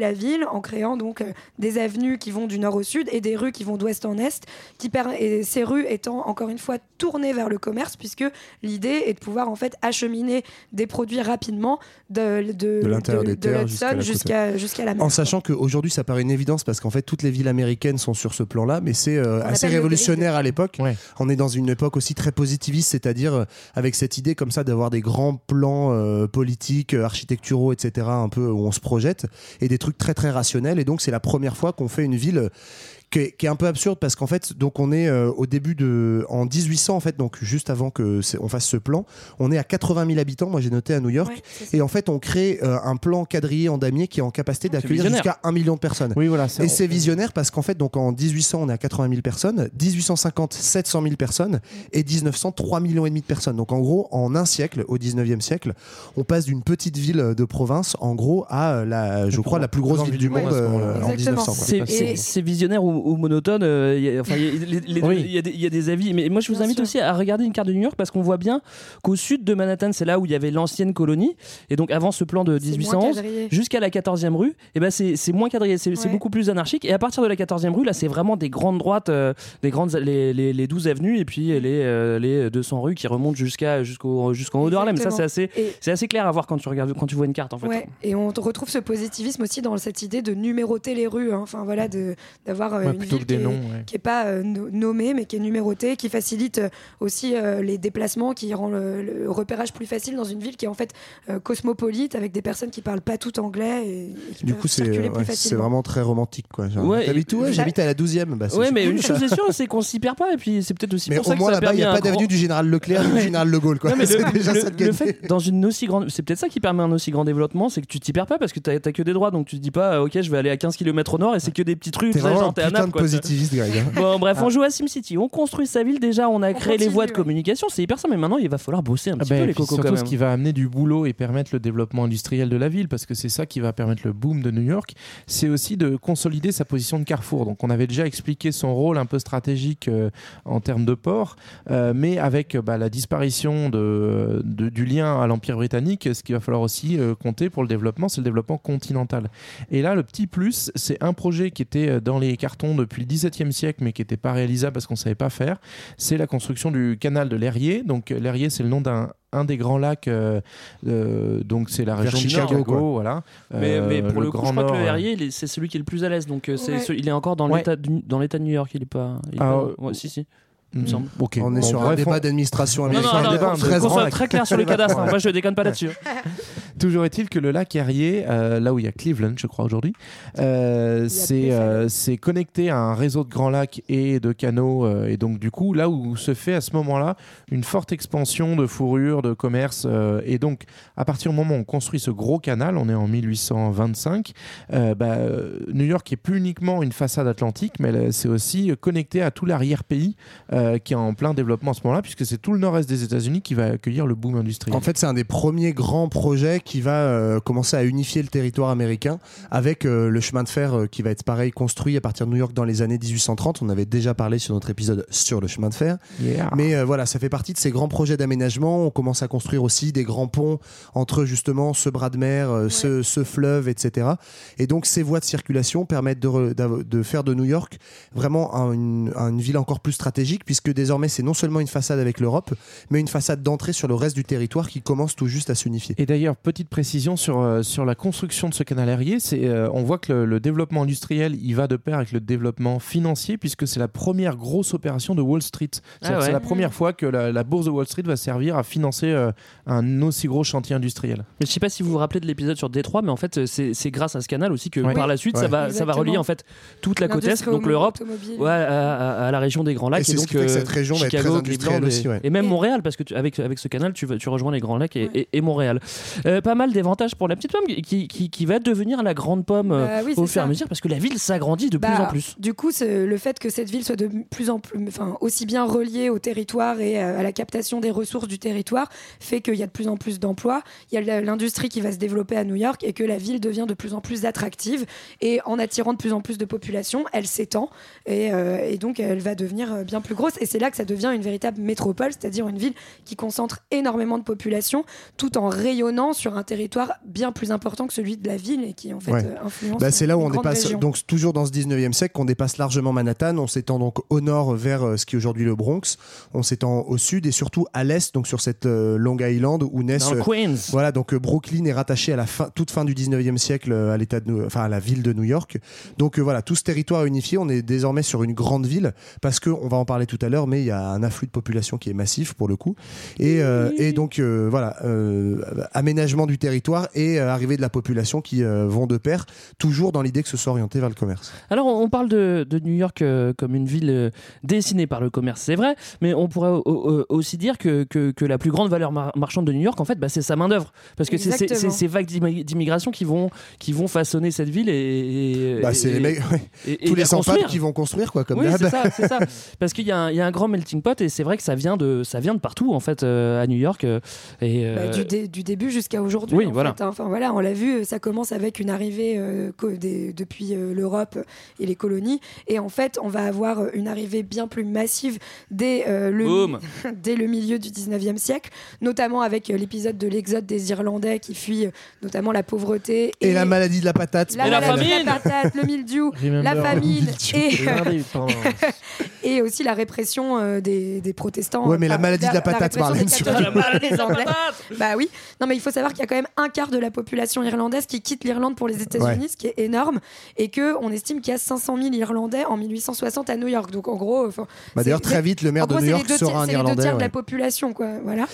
la ville en créant donc euh, des avenues qui vont du nord au sud et des rues qui vont d'ouest en est, qui per- et ces rues étant encore une fois tournées vers le commerce, puisque l'idée est de pouvoir en fait acheminer des produits rapidement de, de, De l'intérieur des terres l'Hudson jusqu'à jusqu'à jusqu'à la mer. En sachant qu'aujourd'hui, ça paraît une évidence parce qu'en fait, toutes les villes américaines sont sur ce plan-là, mais c'est euh, assez révolutionnaire à l'époque. Ouais. On est dans une époque aussi très positiviste, c'est-à-dire euh, avec cette idée comme ça d'avoir des grands plans euh, politiques, architecturaux, etc., un peu où on se projette, et des trucs très très rationnels. Et donc, c'est la première fois qu'on fait une ville. Euh, qui est, qui est un peu absurde parce qu'en fait donc on est euh, au début de en 1800 en fait donc juste avant que c'est- on fasse ce plan on est à 80 000 habitants moi j'ai noté à New York Ouais, et en fait on crée euh, un plan quadrillé en damier qui est en capacité d'accueillir visionnaire. jusqu'à 1 million de personnes Oui, voilà. et c'est visionnaire parce qu'en fait, donc en 1800, on est à 80 000 personnes, 1850, 700 000 personnes, et 1900, 3 millions et demi de personnes. Donc en gros, en un siècle, au 19e siècle, on passe d'une petite ville de province, en gros, à la, je crois, la plus grosse ville du monde euh, en Exactement. 1900. quoi. C'est- Et- C'est c'est visionnaire ou, ou monotone. euh, y a- enfin, y a- les- les deux, Oui. il y, a des- il y a des avis. Mais moi, je vous Bien invite sûr. aussi à regarder une carte de New York parce qu'on voit bien qu'au sud de Manhattan, c'est là où il y avait l'ancienne colonie. Et donc, avant ce plan de C'est moins 1811, quadrillé. jusqu'à la 14e rue, et ben c'est moins quadrillé, c'est Ouais. beaucoup plus anarchique. Et à partir de la 14e rue, là, c'est vraiment des grandes droites, euh, des grandes, les, les, les 12 avenues et puis les, euh, les 200 rues qui remontent jusqu'à jusqu'au jusqu'en haut de Harlem. Ça, c'est assez, Et- c'est assez clair à voir quand tu regardes, quand tu vois une carte en fait. Ouais, et on retrouve ce positivisme aussi dans cette idée de numéroter les rues. hein. Enfin voilà, d'avoir euh, Ouais, une plutôt ville que des qui, noms. est, ouais. qui est pas euh, no- nommée mais qui est numérotée, qui facilite euh, aussi euh, les déplacements, qui rend le, le repérage plus facile dans une ville qui est en fait euh, cosmopolite avec des personnes qui parlent pas tout anglais et, et qui Du coup, c'est circuler ouais, vraiment très romantique. Quoi. T'habites où J'habite à la 12e. Bah, Ouais, mais cool, une ça. chose est sûre, c'est qu'on s'y perd pas. Et puis, c'est peut-être aussi Mais pour au ça que moins ça a là-bas, il n'y a pas grand- d'avenue du général Leclerc du général de Gaulle. quoi. Non, mais [LAUGHS] C'est le, déjà le- ça le fait dans une aussi grande c'est peut-être ça qui permet un aussi grand développement c'est que tu t'y perds pas parce que t'as t'as que des droits donc tu te dis pas ok je vais aller à 15 km au nord et c'est que des petites rues T'es tu vraiment genre putain nappe. de quoi. positiviste, Greg. hein. Bon, bref, Ah. on joue à SimCity. On construit sa ville. Déjà, on a créé les continue, voies de ouais. communication. C'est hyper simple. Mais maintenant, il va falloir bosser un Ah petit peu et les puis cocos surtout quand même. ce qui va amener du boulot et permettre le développement industriel de la ville, parce que c'est ça qui va permettre le boom de New York, c'est aussi de consolider sa position de carrefour. Donc on avait déjà expliqué son rôle un peu stratégique euh, en termes de port, euh, mais avec euh, bah, la disparition de, de- du lien à l'Empire britannique, ce qu'il va falloir aussi euh, compter pour le développement, c'est le développement continental. Et là, le petit plus, c'est un projet qui était euh, dans les cartons depuis le XVIIe siècle, mais qui n'était pas réalisable parce qu'on ne savait pas faire. C'est la construction du canal de l'Erie. Donc euh, l'Erie, c'est le nom d'un un des grands lacs, euh, euh, donc c'est la Vers région de Chicago, voilà. Mais, Euh, mais pour le, coup, Grand je crois que Nord, le euh, Herrier, c'est celui qui est le plus à l'aise. Donc, c'est Ouais. il est encore dans Ouais. l'état du- dans l'état de New York. Il est pas. il est Ah, pas- euh, ouais, si, si. Mm, me semble. ok. On est Bon, sur un débat on- d'administration américaine. non, non, très qu'on soit très clair sur les cadastres. hein. Moi, je déconne pas là-dessus. [LAUGHS] Toujours est-il que le lac Erie, euh, là où il y a Cleveland, je crois aujourd'hui, euh, c'est euh, c'est connecté à un réseau de grands lacs et de canaux. euh, et donc, du coup, là où se fait à ce moment-là une forte expansion de fourrure, de commerce. euh, et donc, à partir du moment où on construit ce gros canal, on est en 1825, euh, bah, New York est plus uniquement une façade atlantique, mais c'est aussi connecté à tout l'arrière-pays euh, qui est en plein développement à ce moment-là, puisque c'est tout le nord-est des États-Unis qui va accueillir le boom industriel. En fait, c'est un des premiers grands projets qui va euh, commencer à unifier le territoire américain avec euh, le chemin de fer euh, qui va être pareil construit à partir de New York dans les années 1830. On avait déjà parlé sur notre épisode sur le chemin de fer. Yeah. Mais euh, voilà, ça fait partie de ces grands projets d'aménagement. On commence à construire aussi des grands ponts entre justement ce bras de mer, euh, ce, ce fleuve, etc. Et donc ces voies de circulation permettent de, re- d'av- de faire de New York vraiment un- une, une ville encore plus stratégique puisque désormais c'est non seulement une façade avec l'Europe, mais une façade d'entrée sur le reste du territoire qui commence tout juste à s'unifier. Et d'ailleurs, petite précision sur, euh, sur la construction de ce canal aérien, c'est euh, on voit que le, le développement industriel, il va de pair avec le développement financier, puisque c'est la première grosse opération de Wall Street. Ah C'est ouais. la première fois que la, la bourse de Wall Street va servir à financer euh, un aussi gros chantier industriel. Mais je sais pas si vous vous rappelez de l'épisode sur Détroit, mais en fait, c'est c'est grâce à ce canal aussi que Ouais. par la suite, ça, va, ça va relier en fait toute la côte est, donc l'Europe, à, à- à la région des Grands Lacs Et et donc que euh, cette région va être Chicago, très industrielle et- aussi, ouais. et, même Montréal parce que tu- avec avec ce canal, tu, rejoins les Grands Lacs et, et- et Montréal. Euh, pas mal d'avantages pour la petite pomme qui, qui, qui va devenir la grande pomme euh, Bah oui, au fur et à mesure parce que la ville s'agrandit de Bah, plus en plus. Du coup, le fait que cette ville soit de plus en plus, enfin, aussi bien reliée au territoire et euh, à la captation des ressources du territoire fait qu'il y a de plus en plus d'emplois. Il y a l'industrie qui va se développer à New York et que la ville devient de plus en plus attractive. Et en attirant de plus en plus de population, elle s'étend et, euh, et donc elle va devenir euh, bien plus grosse. Et c'est là que ça devient une véritable métropole, c'est-à-dire une ville qui concentre énormément de population tout en rayonnant sur un territoire bien plus important que celui de la ville et qui en fait Ouais. euh, influence. Bah, c'est là où on dépasse, donc toujours dans ce 19e siècle, qu'on dépasse largement Manhattan. On s'étend donc au nord vers euh, ce qui est aujourd'hui le Bronx. On s'étend au sud et surtout à l'est, donc sur cette euh, Long Island où naissent. Dans le euh, Queens. Voilà, donc euh, Brooklyn est rattaché à la fin, toute fin du 19e siècle euh, à l'état de, New- enfin à la ville de New York. Donc euh, voilà, tout ce territoire unifié. On est désormais sur une grande ville parce que on va en parler tout à l'heure, mais il y a un afflux de population qui est massif pour le coup. Et, euh, et donc euh, voilà, euh, aménagement du territoire et euh, arrivée de la population qui euh, vont de pair, toujours dans l'idée que ce soit orienté vers le commerce. Alors, on parle de, de New York euh, comme une ville euh, dessinée par le commerce, c'est vrai, mais on pourrait au- au- aussi dire que, que, que la plus grande valeur mar- marchande de New York, en fait, bah, c'est sa main-d'œuvre. Parce que c'est ces vagues d'immi- d'immigration qui vont, qui vont façonner cette ville et. et- Bah, et- les mecs, ouais. et- et tous les sans qui vont construire quoi, comme oui, d'hab. c'est ça, c'est ça. [LAUGHS] Parce qu'il y, a un- il y a un grand melting pot et c'est vrai que ça vient de, ça vient de partout en fait euh, à New York. euh, et, Bah, euh, du, dé- du début jusqu'à aujourd'hui. Oui, en voilà. fait, hein. Enfin voilà, on l'a vu, ça commence avec une arrivée euh, des- depuis euh, l'Europe et les colonies, et en fait, on va avoir une arrivée bien plus massive dès euh, le [LAUGHS] dès le milieu du 19e siècle, notamment avec euh, l'épisode de l'exode des Irlandais qui fuient notamment la pauvreté Et, la maladie de la patate. la Et la maladie de famine. la patate, le mildiou, Remember la the famine [LAUGHS] et aussi la répression euh, des, des protestants. Ouais, mais la maladie de la patate, Marlène, La maladie de la patate Bah oui. Non, mais il faut savoir qu'il y a quand même un quart de la population irlandaise qui quitte l'Irlande pour les États-Unis, Ouais. ce qui est énorme, et que on estime qu'il y a 500 000 Irlandais en 1860 à New York. Donc en gros, Bah, D'ailleurs, très vite, le maire de gros, New York sera un c'est les deux Irlandais. tiers de la population, quoi. Voilà.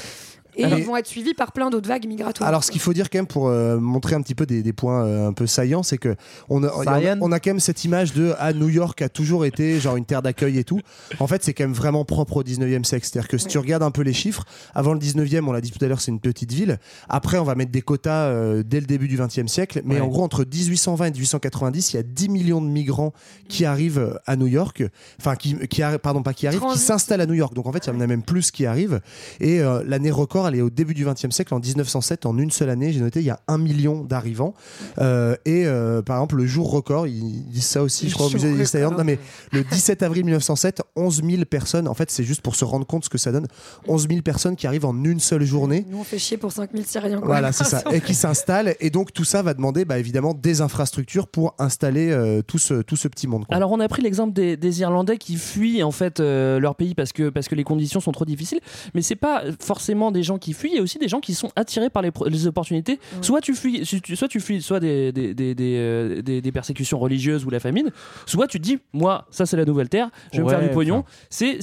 Et Alors- ils vont être suivis par plein d'autres vagues migratoires. Alors, ce qu'il faut dire quand même pour euh, montrer un petit peu des, des points euh, un peu saillants, c'est que on a, on a- Saillant. on a quand même cette image de ah, New York a toujours été genre une terre d'accueil et tout. En fait, c'est quand même vraiment propre au 19e siècle. C'est-à-dire que si tu regardes un peu les chiffres, avant le 19e, on l'a dit tout à l'heure, c'est une petite ville. Après, on va mettre des quotas euh, dès le début du 20e siècle. Mais Ouais. en gros, entre 1820 et 1890, il y a 10 millions de migrants qui arrivent à New York. Enfin, qui, qui pardon, pas qui arrivent, qui s'installent à New York. Donc en fait, il y en a même plus qui arrivent. Et euh, l'année record, elle est au début du 20e siècle, en 1907, en une seule année. J'ai noté, il y a un million d'arrivants. Euh, et euh, par exemple, le jour record, ils disent ça aussi, je crois, au musée des. Non, mais le 17 avril 1907, 11 000 personnes. En fait, c'est juste pour se rendre compte ce que ça donne. 11 000 personnes qui arrivent en une seule journée. Nous, on fait chier pour 5000 Syriens. quoi. Voilà, c'est ça. [LAUGHS] Et qui s'installent. Et donc, tout ça va demander, bah, évidemment, des infrastructures pour installer euh, tout, ce, tout ce petit monde. quoi. Alors on a pris l'exemple des, des Irlandais qui fuient en fait euh, leur pays parce que parce que les conditions sont trop difficiles, mais c'est pas forcément des gens qui fuient, il y a aussi des gens qui sont attirés par les, opportunités. Soit tu fuis, soit tu fuis soit des des, des, des, des- des persécutions religieuses ou la famine, soit tu te dis moi ça c'est la nouvelle terre, je vais me Ouais, faire du pognon. C'est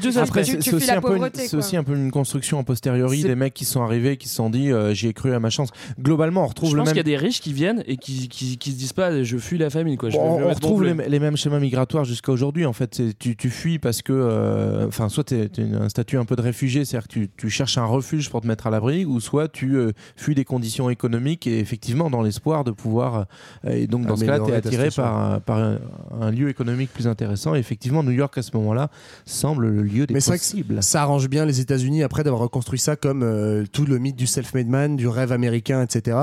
deux aspects. c'est aussi, un peu une- pauvreté, c'est quoi. aussi un peu une construction a posteriori des mecs qui sont arrivés, qui se sont dit euh, j'y ai cru à ma chance. Globalement, on retrouve Je le pense même. qu'il y a des riches qui viennent et qui, qui, qui se disent pas je fuis la famine quoi. Je on, me retrouve les, mêmes schémas migratoires jusqu'à aujourd'hui. En fait, tu, tu fuis parce que, euh, enfin, soit tu es, un statut un peu de réfugié, c'est-à-dire que tu, tu cherches un refuge pour te mettre à l'abri, ou soit tu euh, fuis des conditions économiques et effectivement dans l'espoir de pouvoir. euh, et donc dans ce cas-là, tu es attiré par, un- par un, un lieu économique plus intéressant. Et effectivement, New York à ce moment-là semble le lieu des Mais possibles. ça arrange bien les États-Unis après d'avoir reconstruit ça comme euh, tout le mythe du self-made man, du rêve américain, etc.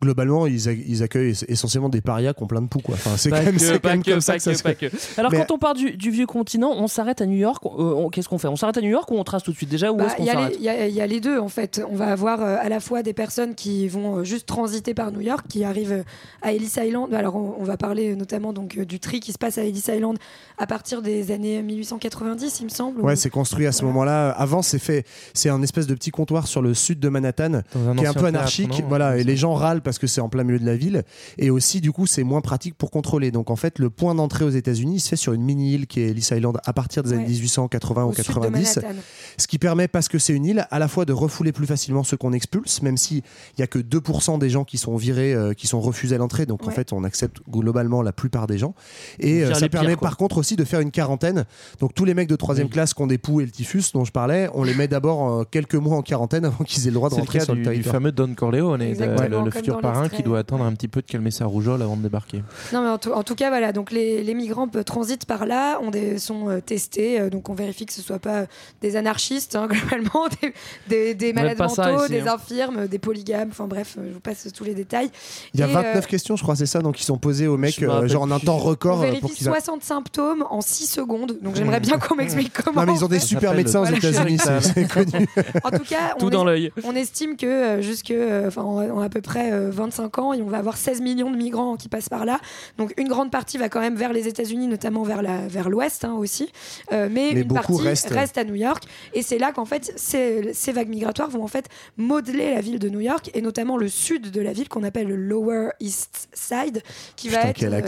Globalement, ils, a- ils accueillent essentiellement des parias qui ont plein de poux. Quoi. Enfin, c'est quand même, que, c'est quand pas même que, comme ça que ça se fait. Alors Mais- quand on part du, du vieux continent, on s'arrête à New York. euh, Qu'est-ce qu'on fait? On s'arrête à New York ou on trace tout de suite? Déjà Où Bah, est-ce qu'on s'arrête? y il y a les deux en fait. On va avoir euh, à la fois des personnes qui vont euh, juste transiter par New York, qui arrivent euh, à Ellis Island. Alors on, on va parler notamment donc euh, du tri qui se passe à Ellis Island à partir des années 1890, il me semble. Ouais, ou- c'est construit à ce moment-là. Avant, c'est fait, c'est un espèce de petit comptoir sur le sud de Manhattan, qui est un peu anarchique. non voilà, et les gens râlent parce que c'est en plein milieu de la ville, et aussi du coup, c'est moins pratique pour contrôler. Donc en fait, le point d'entrée aux États-Unis il se fait sur une mini-île qui est Ellis Island à partir des années Ouais. 1880 au ou sud de 90. Manhattan. Ce qui permet, parce que c'est une île, à la fois de refouler plus facilement ceux qu'on expulse, même s'il n'y a que 2% des gens qui sont virés, euh, qui sont refusés à l'entrée. Donc en fait, on accepte globalement la plupart des gens. Et euh, ça permet par contre aussi de faire une quarantaine. Donc tous les mecs de troisième classe qui ont des poux et le typhus dont je parlais, on les met d'abord euh, quelques mois en quarantaine avant qu'ils aient le droit de le rentrer cas sur du, le territoire. fameux Don Corleone, le, le futur parrain qui doit attendre un petit peu de calmer sa rougeole avant de débarquer. Non, mais en tout, en tout cas, voilà. Donc, les, les migrants euh, transitent par là, on des, sont euh, testés. euh, donc, on vérifie que ce soit pas des anarchistes, hein, [LAUGHS] globalement, des, des, des On malades ça mentaux, ici, des hein. infirmes, des polygames. Enfin, bref, euh, je vous passe tous les détails. Il y a Et, 29 euh, questions, je crois, c'est ça, donc ils sont posés aux mecs, euh, genre en un temps On record. euh, vérifie pour qu'ils a- 60 symptômes en 6 secondes. Donc, j'aimerais bien qu'on m'explique comment. Non, mais ils ont des on super médecins aux. États-Unis, c'est connu. En tout cas, Tout on, dans est- l'œil. on estime que jusque, enfin, en, en à peu près euh, 25 ans, et on va avoir 16 millions de migrants qui passent par là. Donc, une grande partie va quand même vers les États-Unis, notamment vers la, vers l'Ouest hein, aussi. Euh, mais, Mais une partie reste à New York. Et c'est là qu'en fait, ces, ces vagues migratoires vont en fait modeler la ville de New York et notamment le sud de la ville qu'on appelle le Lower East Side, qui va être quel euh.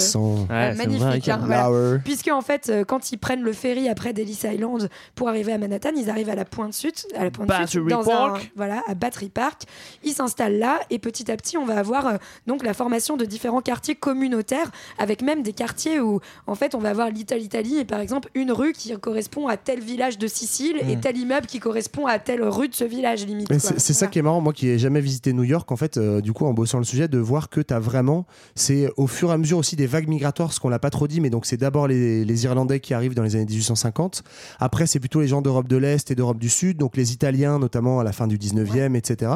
Ouais, c'est magnifique. hein, voilà. Puisque en fait, euh, quand ils prennent le ferry après d'Ellis Island pour arriver à Manhattan, ils arrivent à la pointe sud, à la pointe sud, Battery dans un, Park. voilà, à Battery Park. Ils s'installent là et petit à petit, on va avoir euh, donc la formation de différents quartiers communautaires, avec même des quartiers où en fait, on va avoir Little Italy et par exemple une rue qui correspond à tel village de Sicile et Mm. tel immeuble qui correspond à telle rue de ce village limite. Mais quoi. c'est ça qui est marrant, moi qui ai jamais visité New York, en fait, euh, du coup, en bossant le sujet, de voir que tu as vraiment, c'est au fur et à mesure aussi des vagues migratoires, ce qu'on l'a pas trop dit, mais donc c'est d'abord les, les Irlandais qui arrivent dans les années 1850. Après, c'est plutôt les gens d'Europe de l'Est et d'Europe du Sud, donc les Italiens, notamment à la fin du 19e, etc.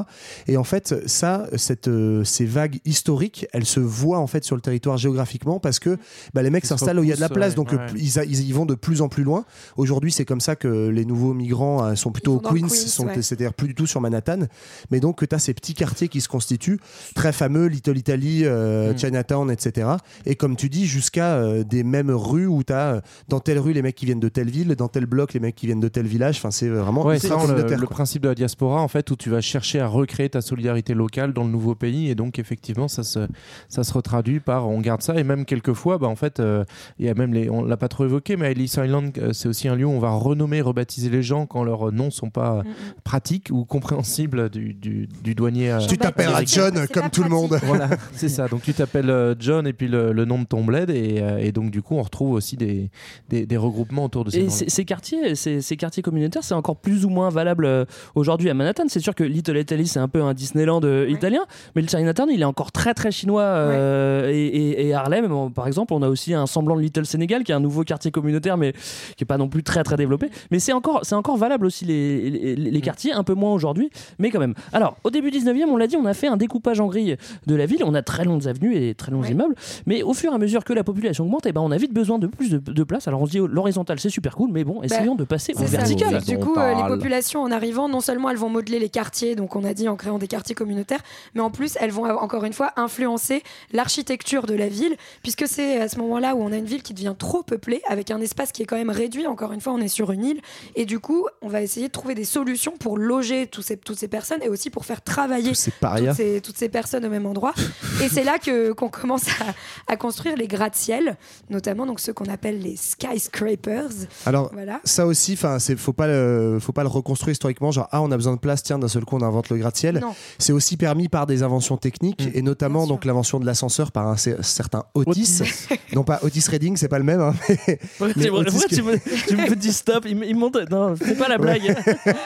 Et en fait, ça, cette, euh, ces vagues historiques, elles se voient en fait sur le territoire géographiquement parce que bah, les mecs s'installent où il y a de la place, ouais, donc ouais. euh, ils, a- ils y vont de plus en plus loin. Aujourd'hui, c'est comme ça que les nouveaux migrants euh, sont plutôt Queens, Queens, sont- ouais. Plus du tout sur Manhattan, mais donc que tu as ces petits quartiers qui se constituent, très fameux, Little Italy, euh, Mm. Chinatown, etc. Et comme tu dis, jusqu'à euh, des mêmes rues où tu as dans telle rue les mecs qui viennent de telle ville, dans tel bloc les mecs qui viennent de tel village, enfin c'est vraiment Ouais, le, principe de la diaspora, en fait, où tu vas chercher à recréer ta solidarité locale dans le nouveau pays. Et donc, effectivement, ça se, ça se retraduit par on garde ça. Et même quelquefois, bah, en fait, euh, il y a même les, on l'a pas trop évoqué, mais Ellis Island, euh, c'est aussi un lieu où on va renommer, rebaptiser les gens quand leurs noms sont pas Mm, mm. pratiques. Ludique ou compréhensible du, du, du douanier. euh, Tu t'appelleras américain. John comme tout le monde. Voilà, [LAUGHS] c'est ça. Donc tu t'appelles euh, John et puis le, le nom de ton bled et, euh, et donc du coup on retrouve aussi des, des, des regroupements autour de ces Et ces, quartiers, ces, ces quartiers communautaires, c'est encore plus ou moins valable aujourd'hui à Manhattan. C'est sûr que Little Italy, c'est un peu un Disneyland italien, mais le Chinatown, il est encore très très chinois. euh, et, et- et Harlem, bon, par exemple, on a aussi un semblant de Little Sénégal, qui est un nouveau quartier communautaire, mais qui est pas non plus très très développé. Mais c'est encore, c'est encore valable aussi les, les, les quartiers, un peu moins aujourd'hui, mais quand même. Alors, au début 19e, on l'a dit, on a fait un découpage en grille de la ville. On a très longues avenues et très longs immeubles, mais au fur et à mesure que la population augmente, eh ben, on a vite besoin de plus de, de place. Alors on se dit oh, l'horizontal, c'est super cool, mais bon, essayons de passer au vertical. Du coup, euh, les populations en arrivant, non seulement elles vont modeler les quartiers, donc on a dit en créant des quartiers communautaires, mais en plus elles vont euh, encore une fois influencer l'architecture de la ville, puisque c'est à ce moment-là où on a une ville qui devient trop peuplée, avec un espace qui est quand même réduit. Encore une fois, on est sur une île, et du coup, on va essayer de trouver des solutions pour loger tous ces, toutes ces personnes et aussi pour faire travailler ces toutes, ces, toutes ces personnes au même endroit. et c'est là que qu'on commence à, à construire les gratte-ciel, notamment donc ceux qu'on appelle les skyscrapers. Alors Voilà. ça aussi, enfin, c'est faut pas le, faut pas le reconstruire historiquement. Genre ah on a besoin de place, tiens d'un seul coup on invente le gratte-ciel. Non. C'est aussi permis par des inventions techniques et notamment donc l'invention de l'ascenseur par un cer- certain Otis. [LAUGHS] non pas Otis Redding, c'est pas le même. hein, mais- mais tu, Otis que- tu me, tu me dis stop Il, il monte. Non, fais pas la blague.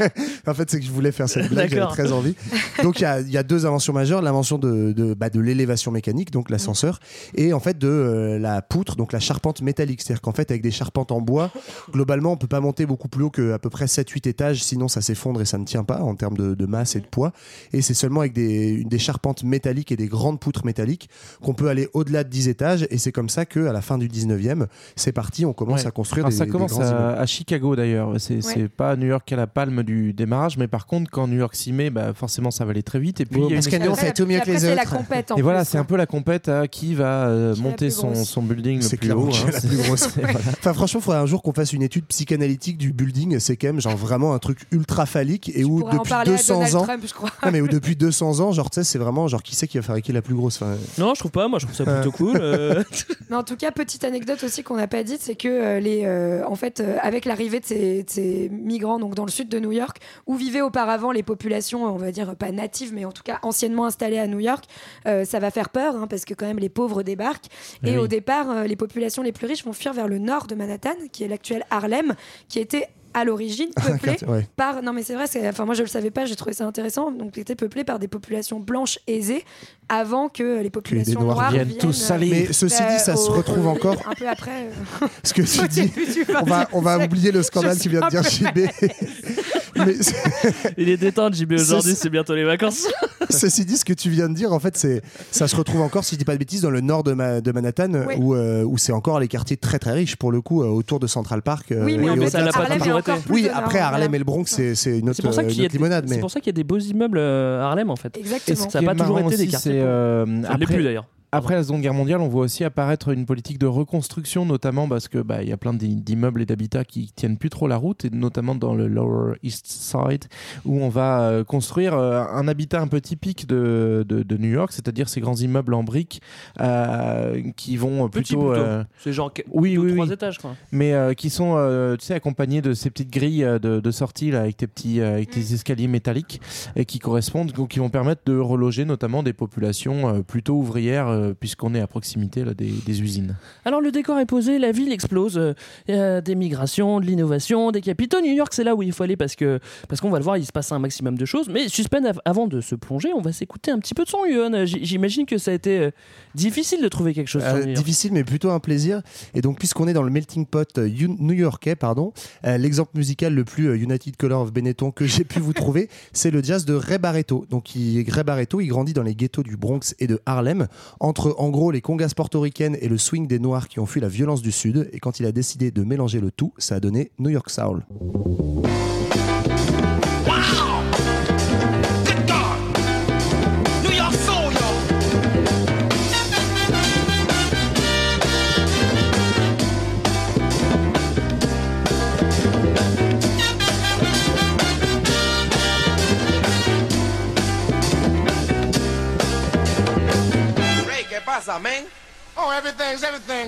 [LAUGHS] en fait, c'est que je voulais faire cette blague, j'avais très envie. Donc, il y a, il y a deux inventions majeures l'invention de, de, bah, de l'élévation mécanique, donc l'ascenseur, et en fait de euh, la poutre, donc la charpente métallique. C'est-à-dire qu'en fait, avec des charpentes en bois, globalement, on peut pas monter beaucoup plus haut qu'à peu près 7-8 étages, sinon ça s'effondre et ça ne tient pas en termes de, de masse et de poids. Et c'est seulement avec des, des charpentes métalliques et des grandes poutres métalliques qu'on peut aller au-delà de 10 étages. Et c'est comme ça qu'à la fin du 19e, c'est parti, on commence Ouais. à construire Alors, des, ça des commence à, à Chicago d'ailleurs. C'est c'est pas à New York à la palme du démarrage, mais par contre, quand New York s'y met, bah, forcément ça va aller très vite. Et puis, Ouais, il y a parce une qu'à New York, espèce- ça a été mieux que les c'est la autres. compète en Et voilà, c'est un peu la compète à qui va euh, monter son, son building le C'est plus haut. hein. est la plus C'est- grosse. [LAUGHS] c'est- voilà. Enfin, franchement, il faudrait un jour qu'on fasse une étude psychanalytique du building. C'est quand même genre vraiment un truc ultra phallique et où depuis parler à 200 Donald ans. Trump, je crois. Non, mais où [LAUGHS] depuis 200 ans, genre, tu sais, c'est vraiment genre qui c'est qui va fabriquer la plus grosse. Enfin, Non, je trouve pas. Moi, je trouve ça plutôt cool. euh. [LAUGHS] Mais en tout cas, petite anecdote aussi qu'on n'a pas dite, c'est que euh, les, euh, en fait, euh, avec l'arrivée de ces, de ces migrants donc dans le sud de New York, où vivaient auparavant les populations, on va dire pas natives, mais en tout cas anciennement installées à New York, euh, ça va faire peur hein, parce que quand même les pauvres débarquent. Et oui. au départ, euh, les populations les plus riches vont fuir vers le nord de Manhattan, qui est l'actuel Harlem, qui était à l'origine [LAUGHS] peuplé ouais. par non mais c'est vrai enfin moi je le savais pas j'ai trouvé ça intéressant donc il était peuplé par des populations blanches aisées avant que les populations noires viennent viennent, tous salir. Mais ceci dit, ça se au- retrouve au- encore. un peu après euh, Ce que [LAUGHS] tu dis, on va, on va oublier le scandale qui vient de dire JB. [LAUGHS] Mais [LAUGHS] Il est détente, JB. Aujourd'hui, C'est- c'est bientôt les vacances. [LAUGHS] ceci dit, ce que tu viens de dire, en fait, c'est, ça se retrouve encore, si je dis pas de bêtises, dans le nord de, Ma- de Manhattan, Oui. où, euh, où c'est encore les quartiers très très riches pour le coup, euh, autour de Central Park. euh, oui mais et en fait ça l'a de pas toujours est Park. encore plus Oui, après Harlem voilà. et le Bronx, c'est, c'est une autre, C'est pour ça qu'il une y, a autre des- limonade. c'est Mais pour ça qu'il y a des beaux immeubles à Harlem en fait. Exactement Ça a qui pas toujours été des quartiers c'est, Ça ne l'est après- plus d'ailleurs. Après la Seconde Guerre mondiale, on voit aussi apparaître une politique de reconstruction, notamment parce que bah, il y a plein d'i- d'immeubles et d'habitats qui tiennent plus trop la route, et notamment dans le Lower East Side, où on va euh, construire euh, un habitat un peu typique de, de, de New York, c'est-à-dire ces grands immeubles en briques euh, qui vont plutôt, plutôt. C'est genre oui, oui, trois oui. étages quoi. mais qui sont, tu sais, accompagnés de ces petites grilles de, de sortie là, avec tes petits, avec tes escaliers métalliques et qui correspondent, donc qui vont permettre de reloger notamment des populations plutôt ouvrières, euh, puisqu'on est à proximité là, des, des usines. Alors le décor est posé, la ville explose, euh, il y a des migrations, de l'innovation, des capitaux. New York, c'est là où il faut aller parce que parce qu'on va le voir, il se passe un maximum de choses. Mais suspend av- avant de se plonger, on va s'écouter un petit peu de son, Yohan. J- J'imagine que ça a été euh, difficile de trouver quelque chose. sur Euh, New York. difficile mais plutôt un plaisir et donc puisqu'on est dans le melting pot new-yorkais pardon l'exemple musical le plus United Color of Benetton que j'ai pu vous trouver [LAUGHS] c'est le jazz de Ray Barretto donc il, Ray Barretto il grandit dans les ghettos du Bronx et de Harlem entre en gros les congas portoricaines et le swing des noirs qui ont fui la violence du sud et quand il a décidé de mélanger le tout ça a donné New York Soul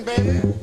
baby.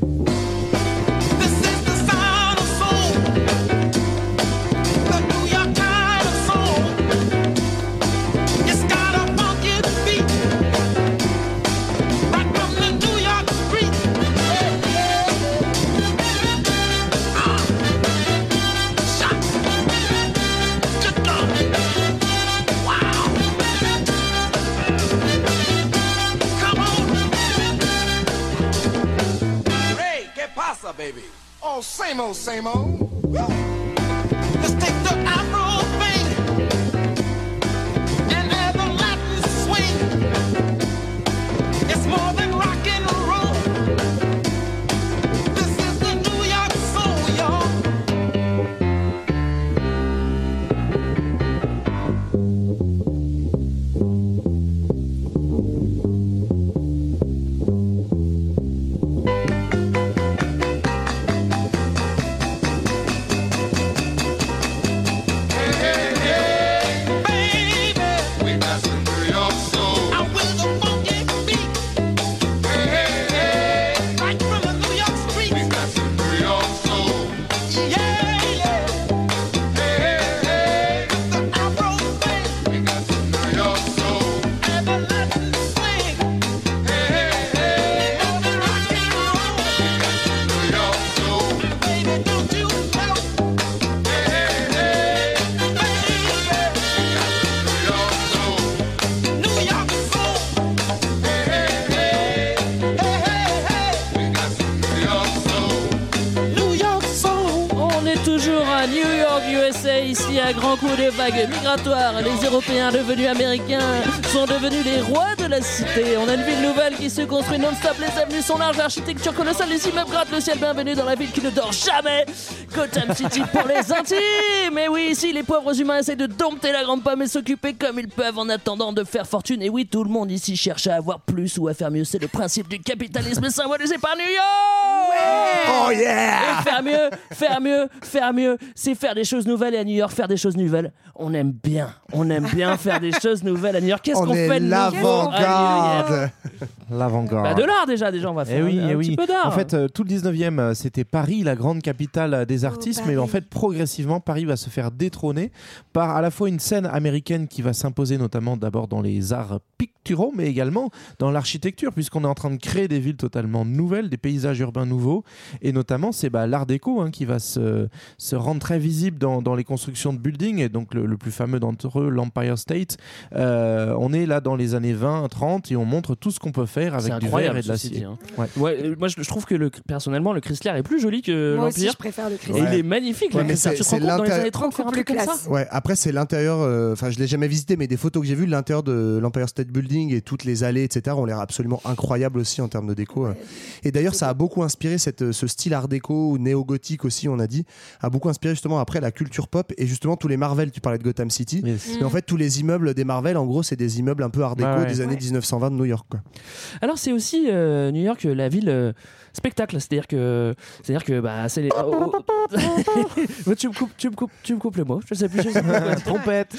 Ici à grand coup de vagues migratoires. Les Européens devenus américains sont devenus les rois la cité. On a une ville nouvelle qui se construit non-stop. Les avenues sont larges, l'architecture colossale, les immeubles grattent le ciel. Bienvenue dans la ville qui ne dort jamais. Gotham City pour les intimes. Mais oui, ici, les pauvres humains essaient de dompter la grande pomme et s'occuper comme ils peuvent en attendant de faire fortune. Et oui, tout le monde ici cherche à avoir plus ou à faire mieux. C'est le principe du capitalisme symbolisé par New York. Oh yeah Et faire mieux, faire mieux, faire mieux, c'est faire des choses nouvelles et à New York, faire des choses nouvelles. On aime bien, on aime bien faire des choses nouvelles à New York. Qu'est-ce On qu'on fait de York l'avant-garde. [LAUGHS] L'avant-garde. Bah de l'art déjà, déjà on va Eh faire oui, un, eh un oui. petit peu d'art. En fait, euh, tout le 19e, euh, c'était Paris, la grande capitale euh, des artistes, mais en fait, progressivement, Paris va se faire détrôner par à la fois une scène américaine qui va s'imposer, notamment d'abord dans les arts picturaux, mais également dans l'architecture, puisqu'on est en train de créer des villes totalement nouvelles, des paysages urbains nouveaux, et notamment, c'est bah, l'art déco hein, qui va se, se rendre très visible dans, dans les constructions de buildings, et donc le, le plus fameux d'entre eux, l'Empire State. Euh, on est là dans les années 20, 30, et on montre tout ce qu'on peut faire avec du verre et de l'acier. hein. Ouais. Ouais, euh, moi je, je trouve que le, personnellement le Chrysler est plus joli que Moi aussi, l'Empire. je préfère le Et Chrysler. il est magnifique Ouais, le mais Chrysler. c'est- Tu te c'est rends compte dans les années 30 faire un truc comme ça Ouais, après c'est l'intérieur, euh, enfin je l'ai jamais visité, mais des photos que j'ai vues, l'intérieur de l'Empire State Building et toutes les allées, etc., ont l'air absolument incroyables aussi en termes de déco. euh. Et d'ailleurs, ça a beaucoup inspiré cette, ce style art déco ou néo-gothique aussi, on a dit, a beaucoup inspiré justement après la culture pop et justement tous les Marvel. Tu parlais de Gotham City, mais en fait tous les immeubles des Marvel, en gros, c'est des immeubles un peu art déco ouais. des années. 1920 de New York. Alors c'est aussi euh, New York, la ville euh, spectacle, c'est-à-dire que, c'est-à-dire que bah c'est les. oh, oh. [LAUGHS] tu me coupes, tu me coupes, tu me coupes le mot. Je sais plus. Je sais plus. Trompette.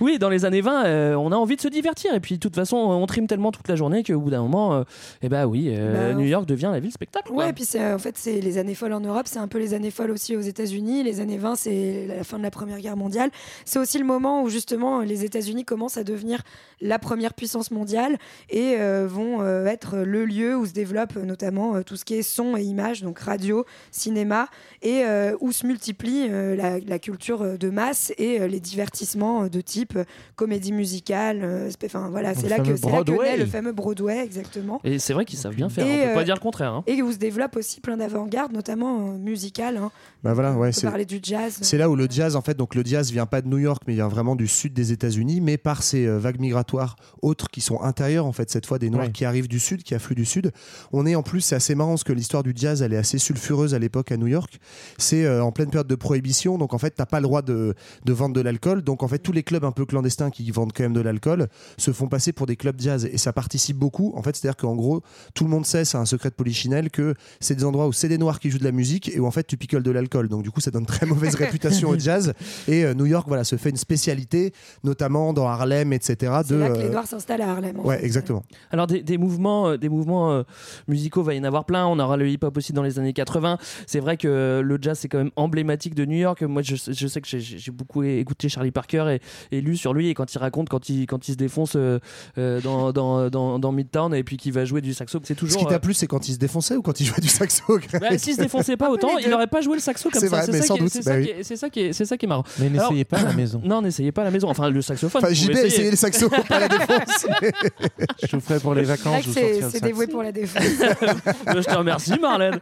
Oui, dans les années 20, euh, on a envie de se divertir et puis de toute façon, on trime tellement toute la journée qu'au bout d'un moment, euh, eh bah oui, euh, Bah, New York devient la ville spectacle. quoi. Ouais, puis c'est en fait c'est les années folles en Europe, c'est un peu les années folles aussi aux États-Unis. Les années 20, c'est la fin de la Première Guerre mondiale. C'est aussi le moment où justement les États-Unis commencent à devenir la première puissance mondiale et euh, vont être le lieu où se développe notamment tout ce qui est son et image, donc radio, cinéma, et euh, où se multiplie euh, la, la culture euh, de masse et euh, les divertissements de type comédie musicale. euh, Enfin voilà, c'est là que c'est là que naît le fameux Broadway exactement. Et c'est vrai qu'ils savent bien faire. Et, on peut euh, pas dire le contraire. hein. Et où se développe aussi plein d'avant-garde, notamment euh, musicales. hein. Bah voilà, ouais, on peut c'est- parler du jazz. C'est là où le jazz, en fait, donc le jazz vient pas de New York, mais il vient vraiment du sud des États-Unis, mais par ces euh, vagues migratoires autres qui sont intérieures, en fait, cette fois des Noirs Ouais. qui arrivent du sud, qui affluent du sud. On est en plus, c'est assez marrant que l'histoire du jazz, elle est assez sulfureuse à l'époque à New York. C'est euh, en pleine période de prohibition, donc en fait, t'as pas le droit de, de vendre de l'alcool. Donc en fait, tous les clubs un peu clandestins qui vendent quand même de l'alcool se font passer pour des clubs jazz et ça participe beaucoup. En fait, c'est-à-dire qu'en gros, tout le monde sait, c'est un secret de polichinelle, que c'est des endroits où c'est des Noirs qui jouent de la musique et où en fait tu picoles de l'alcool. Donc du coup, ça donne très mauvaise [LAUGHS] réputation au jazz. Et euh, New York, voilà, se fait une spécialité, notamment dans Harlem, etc. C'est de, là que les Noirs s'installent à Harlem. Ouais, fait. exactement. Alors des, des mouvements, euh, des mouvements euh, musicaux, va y en avoir plein. On aura le hip-hop aussi dans les années 80. C'est vrai que le jazz c'est quand même emblématique de New York. Moi, je, je sais que j'ai- j'ai beaucoup écouté Charlie Parker et, et lu sur lui et quand il raconte quand il quand il se défonce euh, euh, dans, dans, dans, dans Midtown et puis qu'il va jouer du saxo, c'est Ce toujours. qui t'a euh, plu, c'est quand il se défonçait ou quand il jouait du saxo bah, s'il se défonçait pas autant, il n'aurait pas joué le saxo comme C'est ça. vrai, mais ça sans qui est- doute, C'est bah ça, oui. ça qui est, c'est ça qui est marrant. Mais Alors- n'essayez pas à la [COUGHS] maison. Non, n'essayez pas à la maison. Enfin, le saxophone. Enfin, JB a essayer. essayé les saxos [LAUGHS] pas la défense. Je vous ferai pour les vacances. c'est le dévoué pour la défense. [LAUGHS] je te merci Marlène.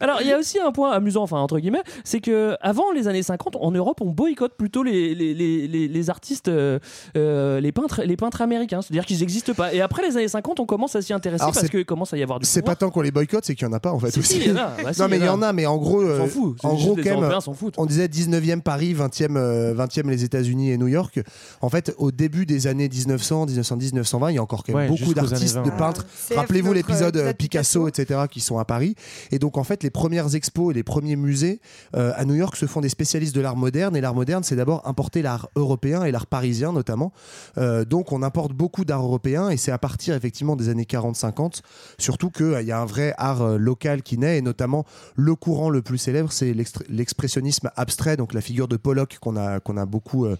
Alors il y a aussi un point amusant, enfin entre guillemets, c'est que avant les années 50, en Europe, on boycotte plutôt les, les, les, les, les artistes, euh, euh, les peintres, les peintres américains. C'est-à-dire qu'ils n'existent pas. Et après les années 50, on commence à s'y intéresser Alors, parce que commence à y avoir du. C'est pas tant qu'on les boycotte, c'est qu'il y en a pas en fait Si, aussi. si, il y en a. Bah, si, non mais il y y en a. mais en gros, On s'en euh, fout. En gros quand même, Européens s'en foutent. on disait 19e Paris, 20e, euh, 20e les États-Unis et New York. En fait, au début des années 1900, 1910, 1920, il y a encore quand même Ouais, beaucoup d'artistes, de 20. peintres. Rappelez-vous l'épisode Picasso. Picasso, etc., qui sont à Paris. Et donc en fait, les premières expos et les premiers musées euh, à New York se font des spécialistes de l'art moderne. Et l'art moderne, c'est d'abord importer l'art européen et l'art parisien notamment. Euh, donc on importe beaucoup d'art européen et c'est à partir effectivement des années 40-50, surtout qu'il y a un vrai art euh, local qui naît et notamment le courant le plus célèbre, c'est l'expressionnisme abstrait, donc la figure de Pollock qu'on a, qu'on a beaucoup, euh,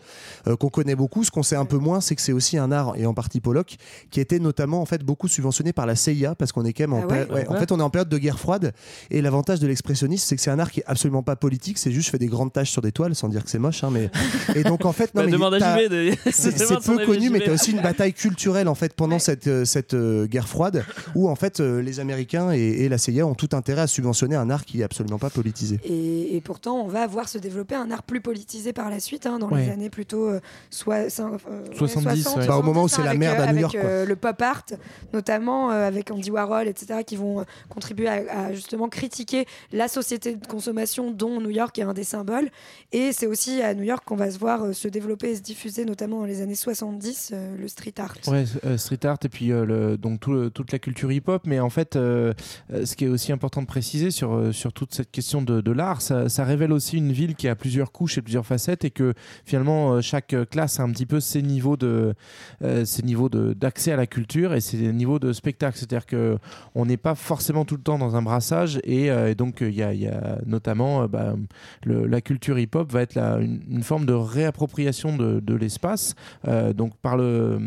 euh, qu'on connaît beaucoup. Ce qu'on sait un peu moins, c'est que c'est aussi un art et en partie Pollock qui était notamment en fait beaucoup subventionné par la CIA parce qu'on est quand même en Ah ouais péri- ouais, en Ouais. fait on est en période de guerre froide et l'avantage de l'expressionnisme c'est que c'est un art qui est absolument pas politique, c'est juste fait des grandes taches sur des toiles sans dire que c'est moche, hein, mais [LAUGHS] et donc en fait non Bah, mais demande à t'as- JB de- c'est [LAUGHS] peu connu, mais JB. tu as aussi une [LAUGHS] bataille culturelle en fait pendant cette, euh, cette euh, guerre froide où en fait euh, les Américains et, et la CIA ont tout intérêt à subventionner un art qui est absolument pas politisé. Et, et pourtant, on va voir se développer un art plus politisé par la suite, hein, dans Ouais. les années plutôt euh, soi- cin- ouais, 70, 60, ouais. Bah, au moment où 70, c'est la avec, merde euh, à New avec, York, quoi. euh, le pop art, notamment euh, avec Andy Warhol, etc., qui vont euh, à, justement critiquer la société de consommation dont New York est un des symboles. Et c'est aussi à New York qu'on va se voir euh, se développer et se diffuser, notamment dans les années 70, euh, le street art. Ouais, euh, street art et puis donc toute la culture hip-hop. Mais en fait, ce qui est aussi important de préciser sur, sur toute cette question de, l'art, ça, révèle aussi une ville qui a plusieurs couches et plusieurs facettes et que finalement chaque classe a un petit peu ses niveaux de euh, ses niveaux d'accès à la culture et ses niveaux de spectacle. C'est-à-dire que on n'est pas forcément tout temps dans un brassage et, euh, donc il y, a, il y a notamment euh, bah, la culture hip-hop va être une, forme de réappropriation de, l'espace, euh, donc par le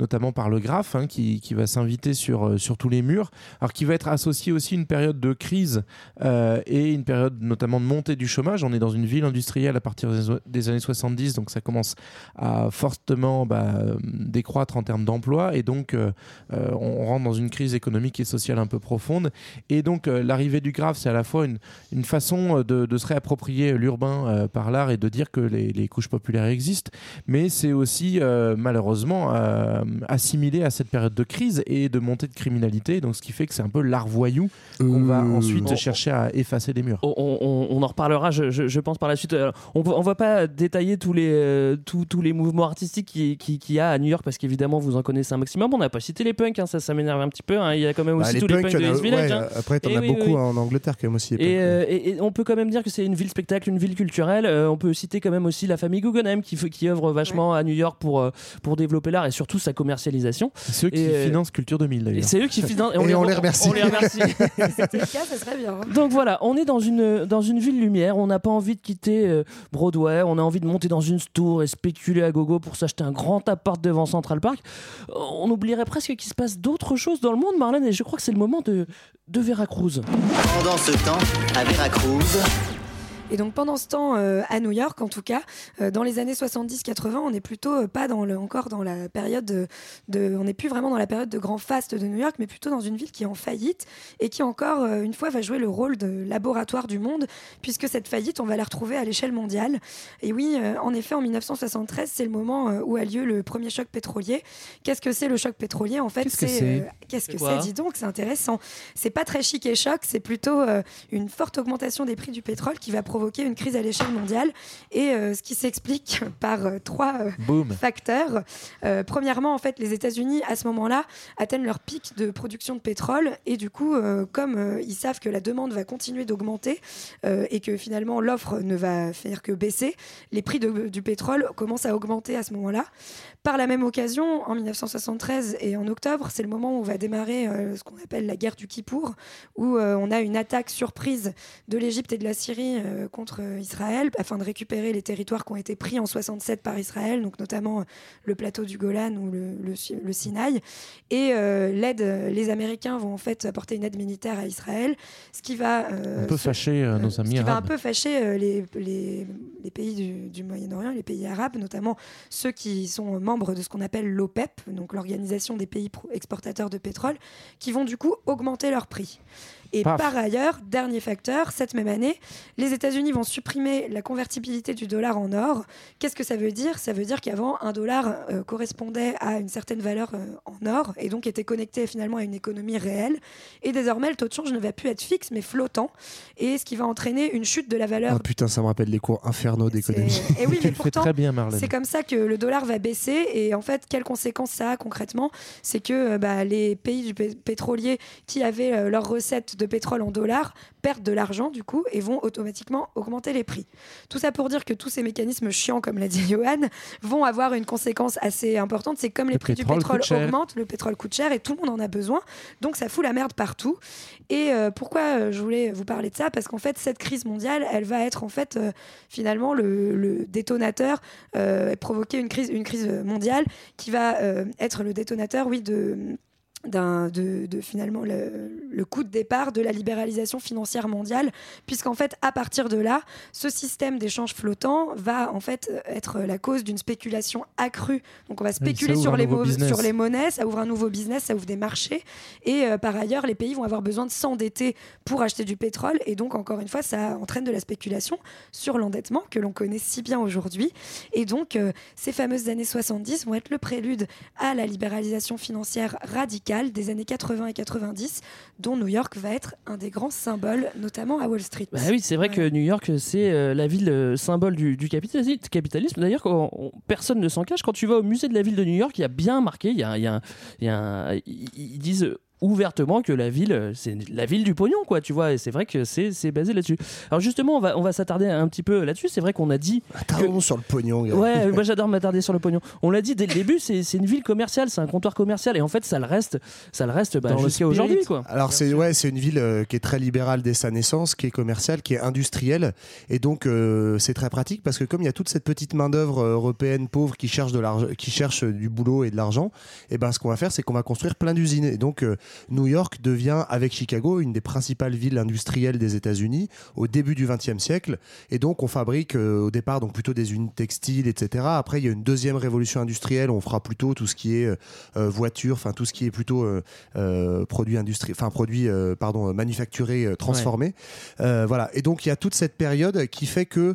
notamment par le graphe hein, qui, va s'inviter sur, euh, sur tous les murs, alors qui va être associé aussi une période de crise euh, et une période notamment de montée du chômage. On est dans une ville industrielle à partir des, années 70, donc ça commence à fortement bah, euh, décroître en termes d'emploi et donc euh, euh, on rentre dans une crise économique et sociale un peu profonde. Et donc euh, l'arrivée du graphe, c'est à la fois une, une façon euh, de, de se réapproprier l'urbain euh, par l'art et de dire que les, les couches populaires existent, mais c'est aussi euh, malheureusement euh, assimilé à cette période de crise et de montée de criminalité, donc ce qui fait que c'est un peu l'art voyou qu'on va ensuite on- chercher à effacer des murs. On, on- on en reparlera, je, je- je pense, par la suite. On ne va pas détailler tous les, euh, tous, tous les mouvements artistiques qu'il qui, y a à New York, parce qu'évidemment, vous en connaissez un maximum. On n'a pas cité les punks, hein, ça, ça m'énerve un petit peu. hein. Il y a quand même Bah, aussi les tous les punks, punks il de East Village. Ouais, hein. après t'en Et as oui, beaucoup oui. en Angleterre quand même aussi. les Et, euh, et- et on peut quand même dire que c'est une ville spectacle, une ville culturelle. Euh, on peut citer quand même aussi la famille Guggenheim qui, qui œuvre vachement à New York pour, euh, pour développer l'art et surtout sa commercialisation. Ceux qui Et, euh, financent Culture 2000 Et d'ailleurs. c'est eux qui [LAUGHS] financent. Et on les remercie. On les remercie. [LAUGHS] Si c'était le cas, ça serait bien. hein. Donc voilà, on est dans une, dans une ville lumière, on n'a pas envie de quitter euh, Broadway, on a envie de monter dans une tour et spéculer à gogo pour s'acheter un grand appart devant Central Park. Euh, On oublierait presque qu'il se passe d'autres choses dans le monde, Marlène, et je crois que c'est le moment de, de Veracruz. Pendant ce temps, à Veracruz, Et donc pendant ce temps, euh, à New York en tout cas, euh, dans les années 70-80, on n'est plutôt euh, pas dans le, encore dans la période de, de- on n'est plus vraiment dans la période de grand faste de New York, mais plutôt dans une ville qui est en faillite et qui encore euh, une fois va jouer le rôle de laboratoire du monde, puisque cette faillite, on va la retrouver à l'échelle mondiale. Et oui, euh, en effet, en 1973, c'est le moment euh, où a lieu le premier choc pétrolier. Qu'est-ce que c'est le choc pétrolier En fait, Qu'est-ce que c'est euh, qu'est-ce que C'est Dis donc, c'est intéressant. C'est pas très chic et choc, c'est plutôt euh, une forte augmentation des prix du pétrole qui va provoquer une crise à l'échelle mondiale. Et euh, ce qui s'explique [LAUGHS] par euh, trois euh, facteurs. Premièrement, en fait, les États-Unis, à ce moment-là, atteignent leur pic de production de pétrole. Et du coup, comme ils savent que la demande va continuer d'augmenter et que finalement l'offre ne va faire que baisser, les prix de- du pétrole commencent à augmenter à ce moment-là. Par la même occasion, en 1973 et en octobre, c'est le moment où va démarrer euh, ce qu'on appelle la guerre du Kippour, où euh, on a une attaque surprise de l'Égypte et de la Syrie euh, contre euh, Israël afin de récupérer les territoires qui ont été pris en 67 par Israël, donc notamment euh, le plateau du Golan ou le, le, Si- le Sinaï. Et euh, l'aide, les Américains vont en fait apporter une aide militaire à Israël, ce qui va Un peu fâcher nos ce amis qui va un peu fâcher les, les, les pays du, du Moyen-Orient, les pays arabes, notamment ceux qui sont membres de ce qu'on appelle l'OPEP, donc l'organisation des pays exportateurs de pétrole, qui vont du coup augmenter leur prix. Et Paf. par ailleurs, dernier facteur, cette même année, les États-Unis vont supprimer la convertibilité du dollar en or. Qu'est-ce que ça veut dire? Ça veut dire qu'avant, un dollar euh, correspondait à une certaine valeur euh, en or et donc était connecté finalement à une économie réelle. Et désormais, le taux de change ne va plus être fixe mais flottant, et ce qui va entraîner une chute de la valeur Ah putain, ça me rappelle les cours infernaux d'économie. et oui, [LAUGHS] Tu mais pourtant, très bien, Marlène. c'est comme ça que le dollar va baisser. Et en fait, quelles conséquences ça a concrètement? C'est que euh, bah, les pays du pé- pétrolier qui avaient leurs recettes de pétrole en dollars perdent de l'argent du coup et vont automatiquement augmenter les prix. Tout ça pour dire que tous ces mécanismes chiants, comme l'a dit [LAUGHS] Johan, vont avoir une conséquence assez importante. C'est comme les Le prix du pétrole augmentent, le pétrole coûte cher et tout le monde en a besoin. Donc ça fout la merde partout. Et euh, pourquoi euh, je voulais vous parler de ça? Parce qu'en fait, cette crise mondiale, elle va être en fait euh, finalement le, le détonateur, euh, provoquer une crise, une crise mondiale qui va être le détonateur, oui, de de, de finalement le, le coup de départ de la libéralisation financière mondiale puisqu'en fait à partir de là ce système d'échange flottant va en fait être la cause d'une spéculation accrue. Donc on va spéculer les, sur les monnaies ça ouvre un nouveau business ça ouvre des marchés. Et euh, par ailleurs les pays vont avoir besoin de s'endetter pour acheter du pétrole. Et donc encore une fois ça entraîne de la spéculation sur l'endettement que l'on connaît si bien aujourd'hui. Et donc euh, ces fameuses années 70 vont être le prélude à la libéralisation financière radicale des années 80 et 90 dont New York va être un des grands symboles notamment à Wall Street. Bah oui, c'est vrai que New York, c'est euh, la ville euh, symbole du, du capitalisme. capitalisme. D'ailleurs, personne ne s'en cache. Quand tu vas au musée de la ville de New York, il y a bien marqué, il y a, il y a un- il y a un- ils disent ouvertement que la ville, euh, c'est la ville du pognon, quoi, tu vois. Et c'est vrai que c'est c'est basé là-dessus. Alors justement, on va, on va s'attarder un petit peu là-dessus. C'est vrai qu'on a dit... Attardons sur le pognon. gars. Ouais, [LAUGHS] moi j'adore m'attarder sur le pognon. On l'a dit dès le début, c'est c'est une ville commerciale, c'est un comptoir commercial, et en fait ça le reste, ça le reste bah, Dans le jusqu'à aujourd'hui, quoi. Alors c'est ouais, c'est une ville euh, qui est très libérale dès sa naissance, qui est commerciale, qui est industrielle, et donc euh, c'est très pratique parce que comme il y a toute cette petite main d'œuvre euh, européenne pauvre qui cherche de l'argent, qui cherche du boulot et de l'argent, et ben ce qu'on va faire, c'est qu'on va construire plein d'usines. Et donc euh, New York devient avec Chicago une des principales villes industrielles des États-Unis au début du XXe siècle. Et donc on fabrique euh, au départ donc plutôt des unités textiles, etc. Après il y a une deuxième révolution industrielle, on fera plutôt tout ce qui est euh, euh, voiture, enfin tout ce qui est plutôt produits industrie, enfin produits euh, pardon manufacturés, transformés. Euh, voilà. Et donc il y a toute cette période qui fait que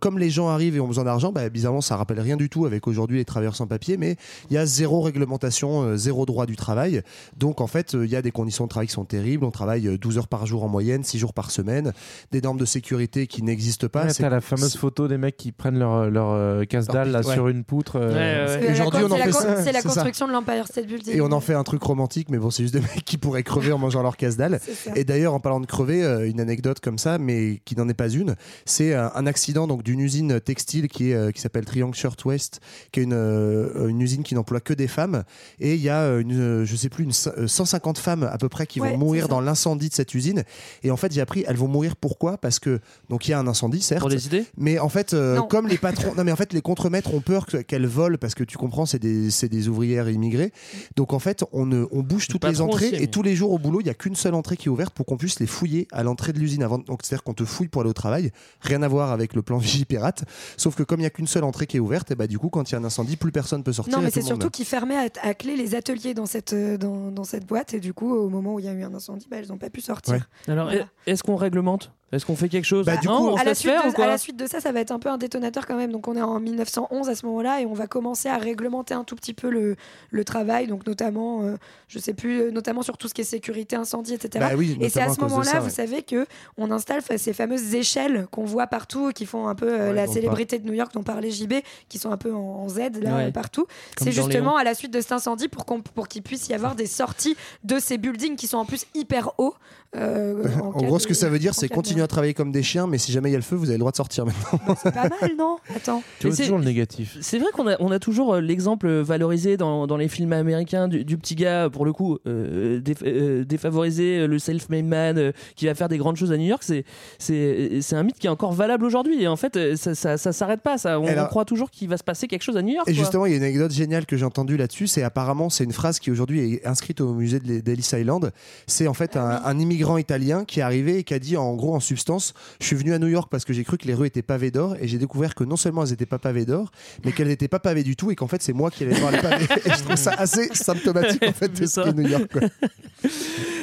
comme les gens arrivent et ont besoin d'argent, bah, bizarrement ça rappelle rien du tout avec aujourd'hui les travailleurs sans papier, mais il y a zéro réglementation, zéro droit du travail. Donc en fait euh, il y a des conditions de travail qui sont terribles. On travaille euh, 12 heures par jour en moyenne, 6 jours par semaine, des normes de sécurité qui n'existent pas. Ouais, C'est- la fameuse photo des mecs qui prennent leur, leur euh, casse-dalle là, Ouais. sur une poutre. euh, C'est la, Aujourd'hui, on en fait c'est la construction de l'Empire State Building. Et on en fait un truc romantique, mais bon, c'est juste des mecs qui pourraient crever en mangeant leur casse-dalle. C'est ça. Et d'ailleurs, en parlant de crever, euh, une anecdote comme ça, mais qui n'en est pas une, c'est euh, un accident donc d'une usine textile qui est euh, qui s'appelle Triangle Shirtwaist, qui est une euh, une usine qui n'emploie que des femmes. Et il y a euh, une, euh, je sais plus, une euh, 150 femmes à peu près qui Ouais, vont mourir dans l'incendie de cette usine. Et en fait, j'ai appris, elles vont mourir pourquoi? Parce que donc il y a un incendie, certes. Pour des idées? Mais en fait, euh, comme les [LAUGHS] patrons, non mais en fait les contremaîtres ont peur que- qu'elles volent parce que tu comprends, c'est des, c'est des ouvrières immigrées. Donc en fait, on, ne- on bouge toutes les entrées aussi, et tous les jours au boulot, il y a qu'une seule entrée qui est ouverte pour qu'on puisse les fouiller à l'entrée de l'usine avant. Donc c'est-à-dire qu'on te fouille pour aller au travail, rien à voir avec le plan [LAUGHS] Vigipirate. Sauf que comme il y a qu'une seule entrée qui est ouverte, et bah du coup quand il y a un incendie, plus personne peut sortir. Non, mais c'est surtout meurt. qu'ils fermaient à, à clé les ateliers dans cette, euh, dans, dans cette boîte et du coup, au moment où il y a eu un incendie, bah, elles n'ont pas pu sortir. Ouais. Alors, Voilà. est-ce qu'on réglemente? Est-ce qu'on fait quelque chose Bah, du Non, coup, on à, la suite faire de, ou quoi à la suite de ça, ça va être un peu un détonateur quand même. Donc on est en 1911 à ce moment-là et on va commencer à réglementer un tout petit peu le, le travail, donc notamment, euh, je sais plus, euh, notamment sur tout ce qui est sécurité, incendie, etc. Bah oui, et c'est à ce moment-là, vous ouais. savez que on installe ces fameuses échelles qu'on voit partout, qui font un peu euh, Ouais, la célébrité de New York dont parlait JB, qui sont un peu en, en Z là Ouais. partout. C'est justement à la suite de cet incendie pour qu'on pour qu'il puisse y avoir des sorties de ces buildings qui sont en plus hyper hauts. euh, [LAUGHS] En gros, de- ce que ça veut dire, c'est continuer à travailler comme des chiens, mais si jamais il y a le feu, vous avez le droit de sortir maintenant. C'est pas mal, non? Attends. Tu Mais vois c'est- toujours le négatif. C'est vrai qu'on a, on a toujours euh, l'exemple valorisé dans, dans les films américains du, du petit gars, pour le coup, euh, déf- euh, défavorisé, euh, le self-made man euh, qui va faire des grandes choses à New York. C'est, c'est, c'est un mythe qui est encore valable aujourd'hui. Et en fait, ça, ça, ça s'arrête pas. Ça. On, Alors- on croit toujours qu'il va se passer quelque chose à New York. Et quoi. justement, il y a une anecdote géniale que j'ai entendue là-dessus. C'est apparemment, c'est une phrase qui aujourd'hui est inscrite au musée d'Ellis Island. C'est en fait un, un immigrant italien qui est arrivé et qui a dit en gros en substance. Je suis venu à New York parce que j'ai cru que les rues étaient pavées d'or et j'ai découvert que non seulement elles n'étaient pas pavées d'or, mais qu'elles n'étaient pas pavées du tout et qu'en fait c'est moi qui allais voir les pavés. Et je trouve ça assez symptomatique en fait de ce New York. quoi.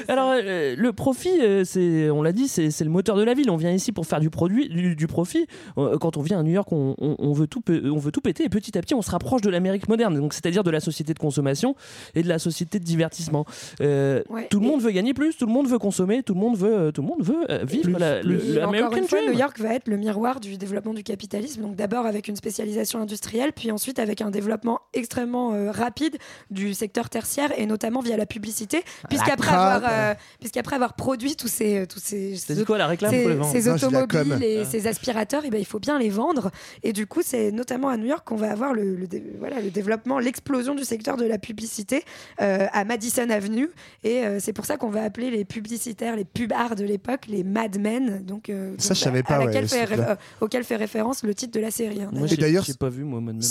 Alors, euh, le profit, euh, c'est, on l'a dit, c'est c'est le moteur de la ville. On vient ici pour faire du produit, du, du profit. Euh, Quand on vient à New York, on, on- on veut tout, on veut tout péter. Et petit à petit, on se rapproche de l'Amérique moderne. Donc, c'est-à-dire de la société de consommation et de la société de divertissement. Euh, Ouais, tout le monde veut gagner plus, tout le monde veut consommer, tout le monde veut, tout le monde veut euh, vivre la, le, Et le encore une fois. New York va être le miroir du développement du capitalisme. Donc d'abord avec une spécialisation industrielle, puis ensuite avec un développement extrêmement euh, rapide du secteur tertiaire et notamment via la publicité, puisqu'après avoir, euh, puisqu'après avoir produit tous ces, euh, tous ces, T'as dit quoi, la réclame ces, Non, automobiles et Ah. ces aspirateurs, et ben il faut bien les vendre. Et du coup, c'est notamment à New York qu'on va avoir le, voilà, le développement, l'explosion du secteur de la publicité euh, à Madison Avenue. Et euh, c'est pour ça qu'on va appeler les publicitaires, les pubards de l'époque, les madmen. Donc, euh, Ça, donc, je savais à pas, ouais, fait euh, auquel fait référence le titre de la série. hein, Moi, Et d'ailleurs, j'ai pas vu, moi, Mad Men.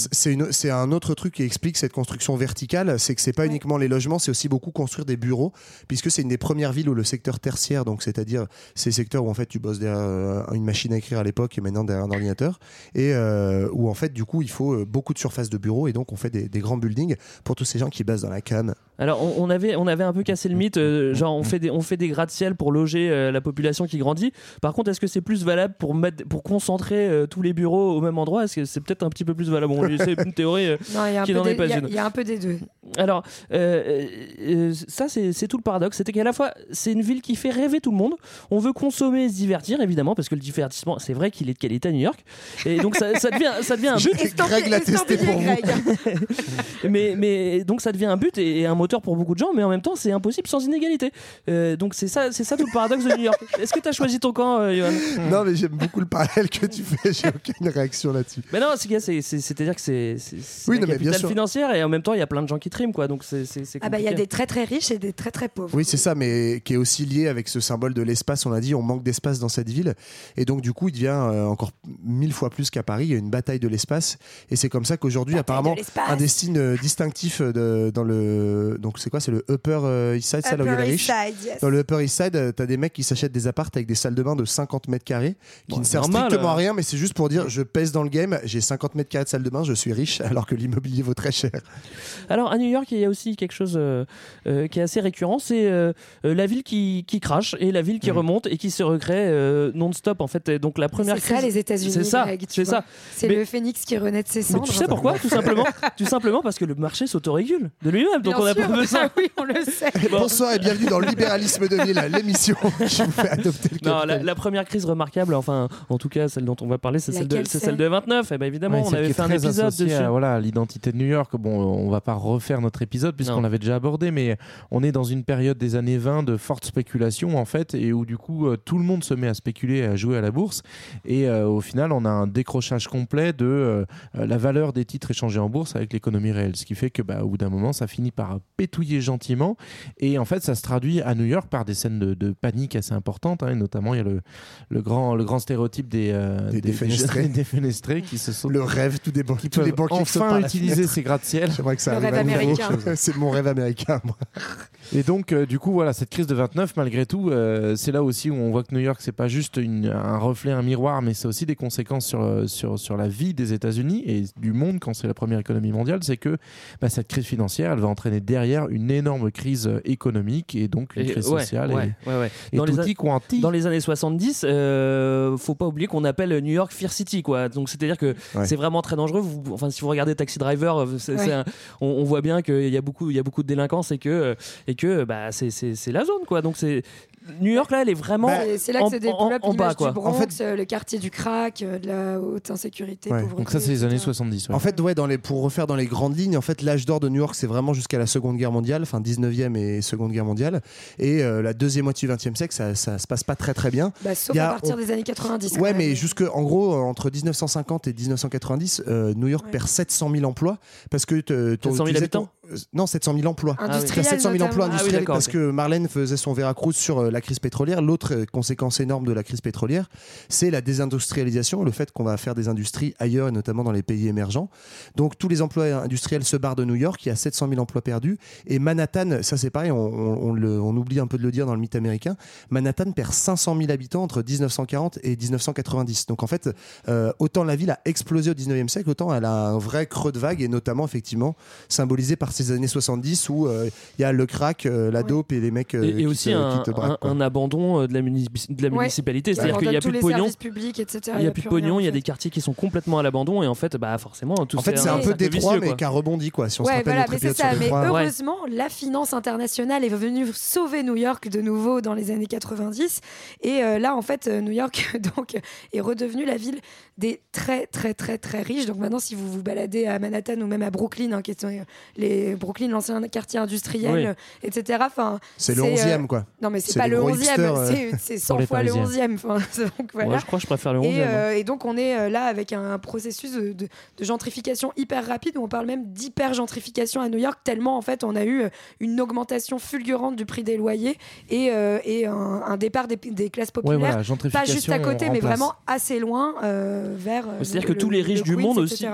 C'est un autre truc qui explique cette construction verticale, c'est que c'est pas uniquement les logements, c'est aussi beaucoup construire des bureaux, puisque c'est une des premières villes où le secteur tertiaire, donc c'est-à-dire ces secteurs où en fait tu bosses derrière euh, une machine à écrire à l'époque et maintenant derrière un ordinateur, et euh, où en fait du coup il faut beaucoup de surface de bureaux et donc on fait des, des grands buildings pour tous ces gens qui bossent dans la cam. Alors, on, on avait, on avait un peu cassé le mythe, euh, genre on fait des, on fait des gratte-ciel pour loger euh, la population qui grandit. Par contre, est-ce que c'est plus valable pour mettre, pour concentrer euh, tous les bureaux au même endroit? Est-ce que c'est peut-être un petit peu plus valable? Bon, C'est une théorie euh, Non, il y a un qui peu n'en est des- pas il y a- une. il y a un peu des deux. Alors, euh, euh, ça, c'est tout le paradoxe. C'était qu'à la fois, c'est une ville qui fait rêver tout le monde. On veut consommer et se divertir, évidemment, parce que le divertissement, c'est vrai qu'il est de qualité à New York. Et donc, ça, ça devient, ça devient un Je- but. Greg l'a testé pour vous. [LAUGHS] mais, mais donc, ça devient un but et, et un moteur pour beaucoup de gens, mais en même temps, c'est impossible sans inégalité. Euh, donc, c'est ça, c'est ça tout le paradoxe de New York. Est-ce que tu as choisi ton camp, euh, Johan [LAUGHS] Non mais j'aime beaucoup le parallèle que tu fais, j'ai aucune réaction là-dessus. Mais non, c'est c'est- c'est- c'est-à-dire que c'est Oui, la non, mais bien capitale sûr. financière et en même temps, il y a plein de gens qui triment, quoi. Donc, c'est Ah bah il y a des très très riches et des très très pauvres. Oui, c'est ça, mais qui est aussi lié avec ce symbole de l'espace. On l'a dit, on manque d'espace dans cette ville. Et donc, du coup, il devient euh, encore mille fois plus qu'à Paris. Il y a une bataille de l'espace. Et c'est comme ça qu'aujourd'hui, apparemment, un des signes euh, distinctifs de, dans le. Donc, c'est quoi? C'est le Upper euh, East Side, ça, là où il y a Upper les East riches Side, yes. Dans le Upper East Side, euh, t'as des mecs qui s'achètent des appartes avec des salles de bain de 50 mètres carrés, qui Bon, ne servent normal, strictement euh. à rien, mais c'est juste pour dire je pèse dans le game, j'ai 50 mètres carrés de salle de bain, je suis riche, [LAUGHS] alors que l'immobilier vaut très cher. Alors à New York, il y a aussi quelque chose euh, euh, qui est assez récurrent, c'est euh, la ville qui, qui crache et la ville qui remonte et qui se recrée euh, non-stop en fait. Et donc la première C'est ça les États-Unis. C'est ça, c'est vois. ça. C'est Mais- le phénix qui renaît de ses Mais cendres. tu sais pourquoi? Tout simplement, tout simplement parce que le marché s'autorégule de lui-même. Donc Bien on a sûr. pas besoin. Ah [LAUGHS] oui, on le sait. Bonsoir et bienvenue dans le libéralisme de ville, l'émission qui vous fait adopter le Non, la, première crise remarquable, enfin, en tout cas, celle dont on va parler, c'est celle, de, celle de 29. Et ben évidemment, Ouais, on avait fait un épisode dessus. à, voilà, l'identité de New York. Bon, on va pas refaire notre épisode puisqu'on l'avait déjà abordé, mais on est dans une période des années 20 de forte spéculation en fait, et où du coup euh, tout le monde se met à spéculer, et à jouer à la bourse, et euh, au final on a un décrochage complet de euh, euh, la valeur des titres échangés en bourse avec l'économie réelle, ce qui fait que bah, au bout d'un moment ça finit par pétouiller gentiment, et en fait ça se traduit à New York par des scènes de, de panique assez importantes, hein, et notamment il y a le, le grand le grand stéréotype des euh, Des défenestrés. des défenestrés [LAUGHS] qui se sont Le rêve, tous des banquiers, tous les banquiers qui enfin utiliser ces gratte-ciel. [LAUGHS] J'aimerais que ça Le arrive rêve américain. [LAUGHS] C'est mon rêve américain, moi. Et donc, euh, du coup, voilà, cette crise de 29, malgré tout, euh, c'est là aussi où on voit que New York, c'est pas juste une- un reflet, un miroir, mais c'est aussi des conséquences sur, euh, sur, sur la vie des États-Unis et du monde quand c'est la première économie mondiale. C'est que bah, cette crise financière, elle va entraîner derrière une énorme crise économique et donc une Et- crise ouais, sociale. ouais, et, ouais, ouais. et Dans les tutti a- quanti. Dans les années 70, euh, faut pas oublier qu'on appelle New York Fear City, quoi. Donc c'est-à-dire que Ouais. c'est vraiment très dangereux. Vous- enfin, si vous regardez Taxi Driver, euh, c'est- Ouais. c'est un- on, on voit bien qu'il y a beaucoup, il y a beaucoup de délinquance et que euh, et que bah c'est c'est c'est la zone, quoi. Donc c'est New York là, elle est vraiment Bah, C'est- C'est là en- que se développe en- en bas, quoi. du Bronx, En fait- euh, le quartier du crack, euh, de la haute insécurité, Ouais. pauvreté. Donc ça, c'est les années 70. ouais. En fait, ouais, dans les, pour refaire dans les grandes lignes, en fait, l'âge d'or de New York, c'est vraiment jusqu'à la Seconde Guerre mondiale, enfin 19e et Seconde Guerre mondiale. Et euh, la deuxième moitié du 20e siècle, ça, ça se passe pas très très bien. Bah, sauf Il y a- à partir on- des années 90. quand Ouais, mais jusque, en gros, entre 1950 et 1990, euh, New York Ouais. perd 700 000 emplois parce que te- ton- 700 000 tu disais ton- habitants non, 700 000 emplois. Industriels, 700 000 emplois. Ah oui, industriels parce que Marlène faisait son Veracruz sur euh, la crise pétrolière. L'autre euh, conséquence énorme de la crise pétrolière, c'est la désindustrialisation, le fait qu'on va faire des industries ailleurs et notamment dans les pays émergents. Donc tous les emplois industriels se barrent de New York. Il y a 700 000 emplois perdus. Et Manhattan, ça c'est pareil, on, on- on le- on oublie un peu de le dire dans le mythe américain. Manhattan perd 500 000 habitants entre 1940 et 1990. Donc en fait, euh, autant la ville a explosé au 19e siècle, autant elle a un vrai creux de vague et notamment effectivement symbolisé par ces années 70 où euh, il y a le crack, euh, la dope et les mecs Et, et qui aussi te- un, qui te braquent, un- quoi. un abandon euh, de la, munici- de la Ouais. municipalité. C'est-à-dire qu'il n'y a plus de pognon. services publics, etc. Il n'y a plus de pognon, il y a des quartiers qui sont complètement à l'abandon et en fait, bah forcément, tout En fait, c'est un peu Détroit, mais qui a rebondi, quoi. Si on se Ouais, rappelle voilà, notre mais c'est épisode ça. sur Mais Détroit. heureusement, la finance internationale est venue sauver New York de nouveau dans les années 90. Et euh, là, en fait, euh, New York [LAUGHS] donc, est redevenue la ville des très, très, très, très riches. Donc maintenant, si vous vous baladez à Manhattan ou même à Brooklyn, hein, qui euh, les Brooklyn, l'ancien quartier industriel, Oui. etc. Enfin, C'est le euh, 11e, quoi. Non, mais c'est pas le gros 11e, hipsters, euh, c'est- c'est Pour 100 les fois le Parisiens. 11e. Enfin, [LAUGHS] donc, voilà. Moi, je crois que je préfère le 11e. Et, hein. euh, et donc on est euh, là avec un processus de, de- de gentrification hyper rapide où on parle même d'hyper gentrification à New York tellement en fait on a eu une augmentation fulgurante du prix des loyers et, euh, et un, un départ des, des classes populaires voilà, pas juste à côté mais place. vraiment assez loin euh, vers C'est-à-dire le- que tous les le- riches le du Queens, monde aussi,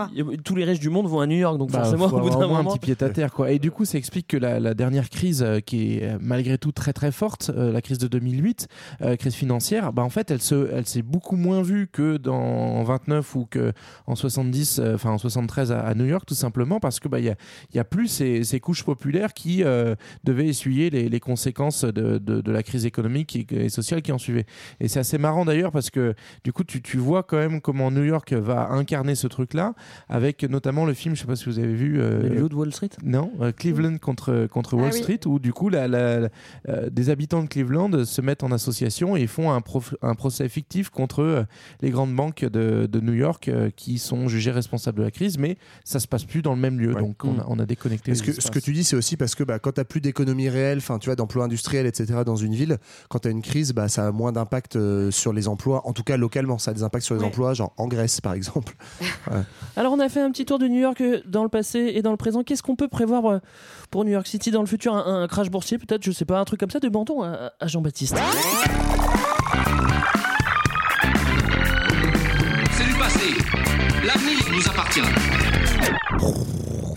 tous les riches du monde vont à New York, donc Bah, forcément au bout d'un moment. un petit pied à terre quoi. Et du coup, ça explique que la, la dernière crise qui est malgré tout très très forte, la crise de 2008, euh, crise financière, bah en fait, elle se elle s'est beaucoup moins vue que dans en 29 ou que en 70 euh, enfin en 73 à, à New York tout simplement parce que bah il y a il y a plus ces, ces couches populaires qui euh, devaient essuyer les, les conséquences de, de, de la crise économique et, et sociale qui en suivait. Et c'est assez marrant d'ailleurs parce que du coup tu, tu vois quand même comment New York va incarner ce truc là avec notamment le film je sais pas si vous avez vu euh, Loups de Wall Street non, euh, Cleveland contre, contre Ah Wall oui. Street, où du coup, la, la- la- euh, des habitants de Cleveland se mettent en association et font un, prof- un procès fictif contre euh, les grandes banques de, de New York euh, qui sont jugées responsables de la crise, mais ça se passe plus dans le même lieu, donc on, a, on a déconnecté. Mais ce, les que, ce que tu dis, c'est aussi parce que bah, quand tu n'as plus d'économie réelle, enfin, tu vois, d'emploi industriel, etc., dans une ville, quand tu as une crise, bah, ça a moins d'impact euh, sur les emplois, en tout cas localement, ça a des impacts sur les Ouais. emplois, genre en Grèce, par exemple. [LAUGHS] Ouais. Alors on a fait un petit tour de New York dans le passé et dans le présent. Qu'est-ce qu'on peut prévoir pour New York City dans le futur un, crash boursier peut-être, je sais pas, un truc comme ça de Banton à, à Jean-Baptiste. C'est du passé. L'avenir nous appartient.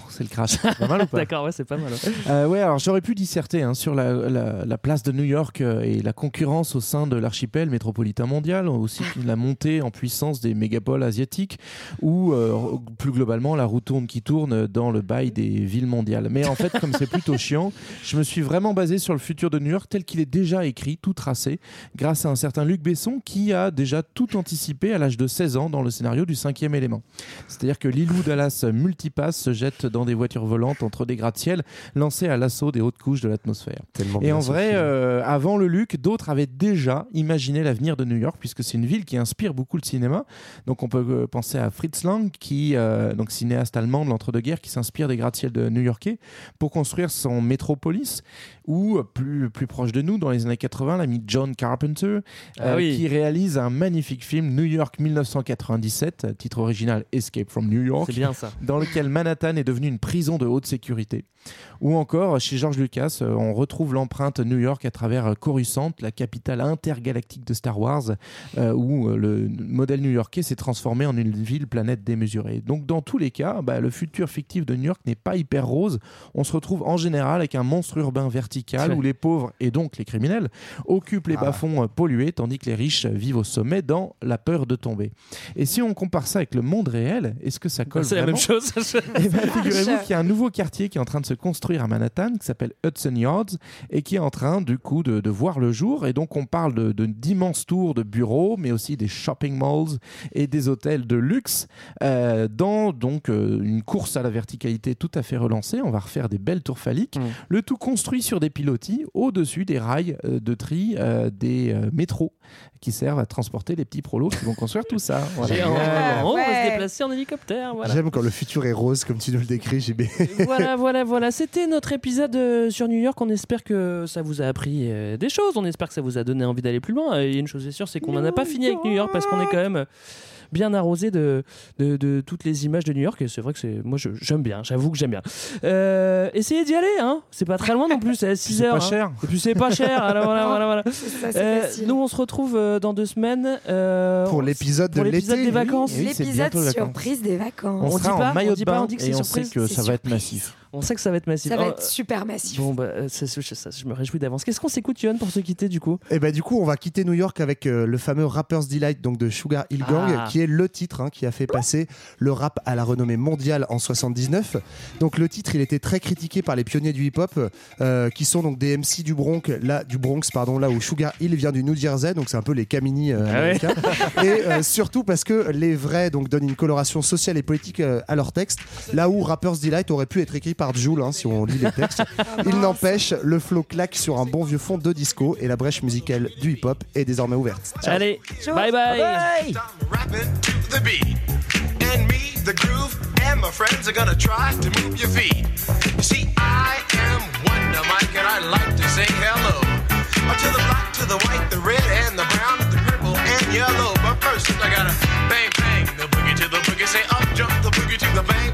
C'est le crash. Pas mal ou pas [LAUGHS] D'accord, ouais, c'est pas mal. ouais. Euh, ouais, alors j'aurais pu disserter hein, sur la, la- la place de New York euh, et la concurrence au sein de l'archipel métropolitain mondial, aussi la montée en puissance des mégapoles asiatiques, ou euh, plus globalement la roue tourne qui tourne dans le bail des villes mondiales. Mais en fait, comme c'est plutôt chiant, je me suis vraiment basé sur le futur de New York tel qu'il est déjà écrit, tout tracé, grâce à un certain Luc Besson qui a déjà tout anticipé à l'âge de 16 ans dans le scénario du cinquième élément. C'est-à-dire que Lilou Dallas Multipass se jette dans des voitures volantes entre des gratte-ciel lancés à l'assaut des hautes couches de l'atmosphère. Et en vrai, euh, avant le Luc, d'autres avaient déjà imaginé l'avenir de New York, puisque c'est une ville qui inspire beaucoup le cinéma. Donc on peut euh, penser à Fritz Lang, qui, euh, donc cinéaste allemand de l'entre-deux-guerres, qui s'inspire des gratte-ciels de new-yorkais pour construire son métropolis, ou euh, plus, plus proche de nous, dans les années 80, l'ami John Carpenter, euh, Ah oui. qui réalise un magnifique film, New York 1997, euh, titre original Escape from New York, C'est bien ça. [LAUGHS] dans lequel Manhattan est devenu une prison de haute sécurité. Ou encore, chez George Lucas, euh, on retrouve l'empreinte New York à travers euh, Coruscant, la capitale intergalactique de Star Wars, euh, où euh, le modèle new-yorkais s'est transformé en une ville-planète démesurée. Donc, dans tous les cas, bah, le futur fictif de New York n'est pas hyper rose. On se retrouve en général avec un monstre urbain où les pauvres, et donc les criminels, occupent les Ah. bas-fonds pollués, tandis que les riches vivent au sommet dans la peur de tomber. Et si on compare ça avec le monde réel, est-ce que ça colle C'est la même chose. [LAUGHS] eh ben, figurez-vous qu'il y a un nouveau quartier qui est en train de se construire à Manhattan, qui s'appelle Hudson Yards, et qui est en train, du coup, de, de voir le jour. Et donc, on parle de, de d'immenses tours de bureaux, mais aussi des shopping malls et des hôtels de luxe, euh, dans donc euh, une course à la verticalité tout à fait relancée. On va refaire des belles tours phalliques, le tout construit sur des pilotis au-dessus des rails euh, de tri euh, des euh, métros qui servent à transporter les petits prolos qui vont construire tout ça. [LAUGHS] Voilà. Et on va se déplacer en hélicoptère. Voilà. J'aime quand le futur est rose, comme tu nous le décris, JB. [LAUGHS] voilà, voilà, voilà. C'était notre épisode sur New York. On espère que ça vous a appris des choses. On espère que ça vous a donné envie d'aller plus loin. Il y a une chose est sûre, c'est qu'on n'en a pas fini avec New York parce qu'on est quand même. Bien arrosé de, de, de toutes les images de New York. Et c'est vrai que c'est, moi, je- j'aime bien. J'avoue que j'aime bien. Euh, essayez d'y aller, hein. C'est pas très loin non plus. C'est à 6 c'est heures. pas hein. cher. Et puis c'est pas cher. Alors voilà, voilà, voilà. ça, [LAUGHS] c'est Euh, nous, on se retrouve euh, dans deux semaines euh, Pour l'épisode pour de l'épisode l'été, des vacances. oui, c'est L'épisode surprise des vacances. On, On sera dit pas, en maillot on dit de pas, bain on dit que et c'est on surprise, sait que c'est ça va être massif. On sait que ça va être massif. Ça va Oh, être super massif. Bon, bah, euh, c'est- je me réjouis d'avance. Qu'est-ce qu'on s'écoute, Yohan, pour se quitter du coup? Et bah du coup, on va quitter New York avec euh, le fameux Rapper's Delight donc de Sugar Hill Gang, Ah. qui est le titre hein, qui a fait passer le rap à la renommée mondiale en 79. Donc le titre, il était très critiqué par les pionniers du hip-hop, euh, qui sont donc des MC du Bronx, là du Bronx pardon, là où Sugar Hill vient du New Jersey, donc c'est un peu les Camini euh, Ah ouais. américains. [LAUGHS] Et euh, surtout parce que les vrais donc donnent une coloration sociale et politique euh, à leurs textes, là où Rapper's Delight aurait pu être écrit par Jul hein, si on lit les textes. Il n'empêche, le flow claque sur un bon vieux fond de disco et la brèche musicale du hip-hop est désormais ouverte. Ciao. Allez, bye bye. rapping to the beat. And me, the groove, and my friends are gonna try to move your feet. You see, I am Wonder Mike, and I like to say hello. To the black, to the white, the red, and the brown, the purple, and yellow. But first, I gotta bang, bang, the boogie to the boogie. Say up, jump the boogie to the bang,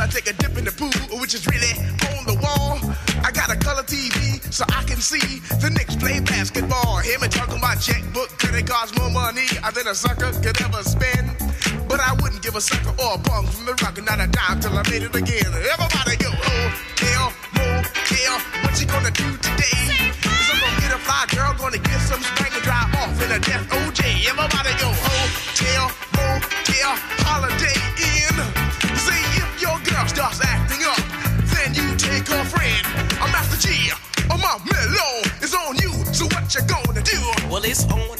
I take a dip in the pool, which is really on the wall. I got a color TV so I can see the Knicks play basketball. Hear me talking about checkbook, credit cards, more money than a sucker could ever spend. But I wouldn't give a sucker or a bum from the rock, not a dime till I made it again. Everybody go, oh, hotel, motel, what you gonna do today? Cause I'm gonna get a fly girl, gonna get some spank and drive off in a death OJ. Everybody go, oh,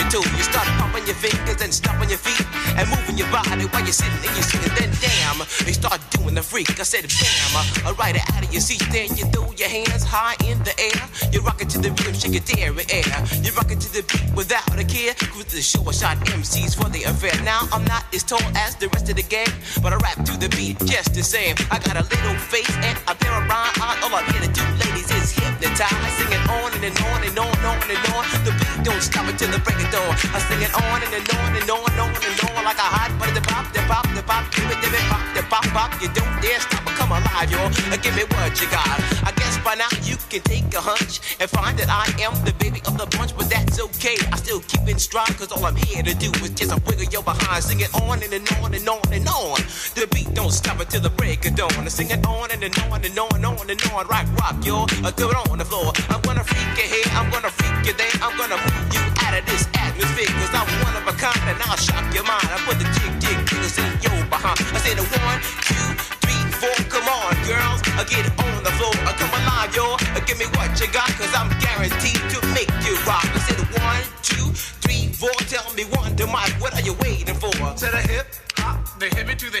your toe. You start pumping your fingers and stomping your feet and moving your body while you're sitting and you're sitting. Then damn, you start doing the freak. I said bam, it out of your seat. Then you throw your hands high in the air. You rock it to the rhythm, shake dairy air. You rock it to the beat without a care. Cruise the show, I shot MCs for the affair. Now I'm not as tall as the rest of the gang, but I rap to the beat just the same. I got a little face and a pair of rhyme. All I'm here to do, ladies, is hypnotize. Singing on and, and on and on and on and on. The beat don't stop until the break of dawn. I sing it on and, and on and on and on and on like a hot butter. The pop, the pop, the pop, give it, give it, pop, pop, pop. You don't dare stop or come alive, y'all. Uh, Give me what you got. I guess by now you can take a hunch and find that I am the baby of the bunch, but that's okay. I still keep in stride, cause all I'm here to do is just a wiggle your behind. Sing it on and, and on and on and on. The beat don't stop until the break of dawn. I sing it on and, and on and on and on and on. Rock, rock, y'all. Do it on the floor. I'm gonna freak you here, I'm gonna freak you there. I'm gonna move you out of this atmosphere, cause I'm one of a kind and I'll shock your mind. I put the jig, jig, your uh-huh. behind. I say the one, two, three, four. Come on, girls. I get it on the floor. I come alive, y'all. Uh, Give me what you got, cause I'm guaranteed to make you rock. I said one, two, three, four. Tell me one to Mike, what are you waiting for? To the hip, hop, the hippie to the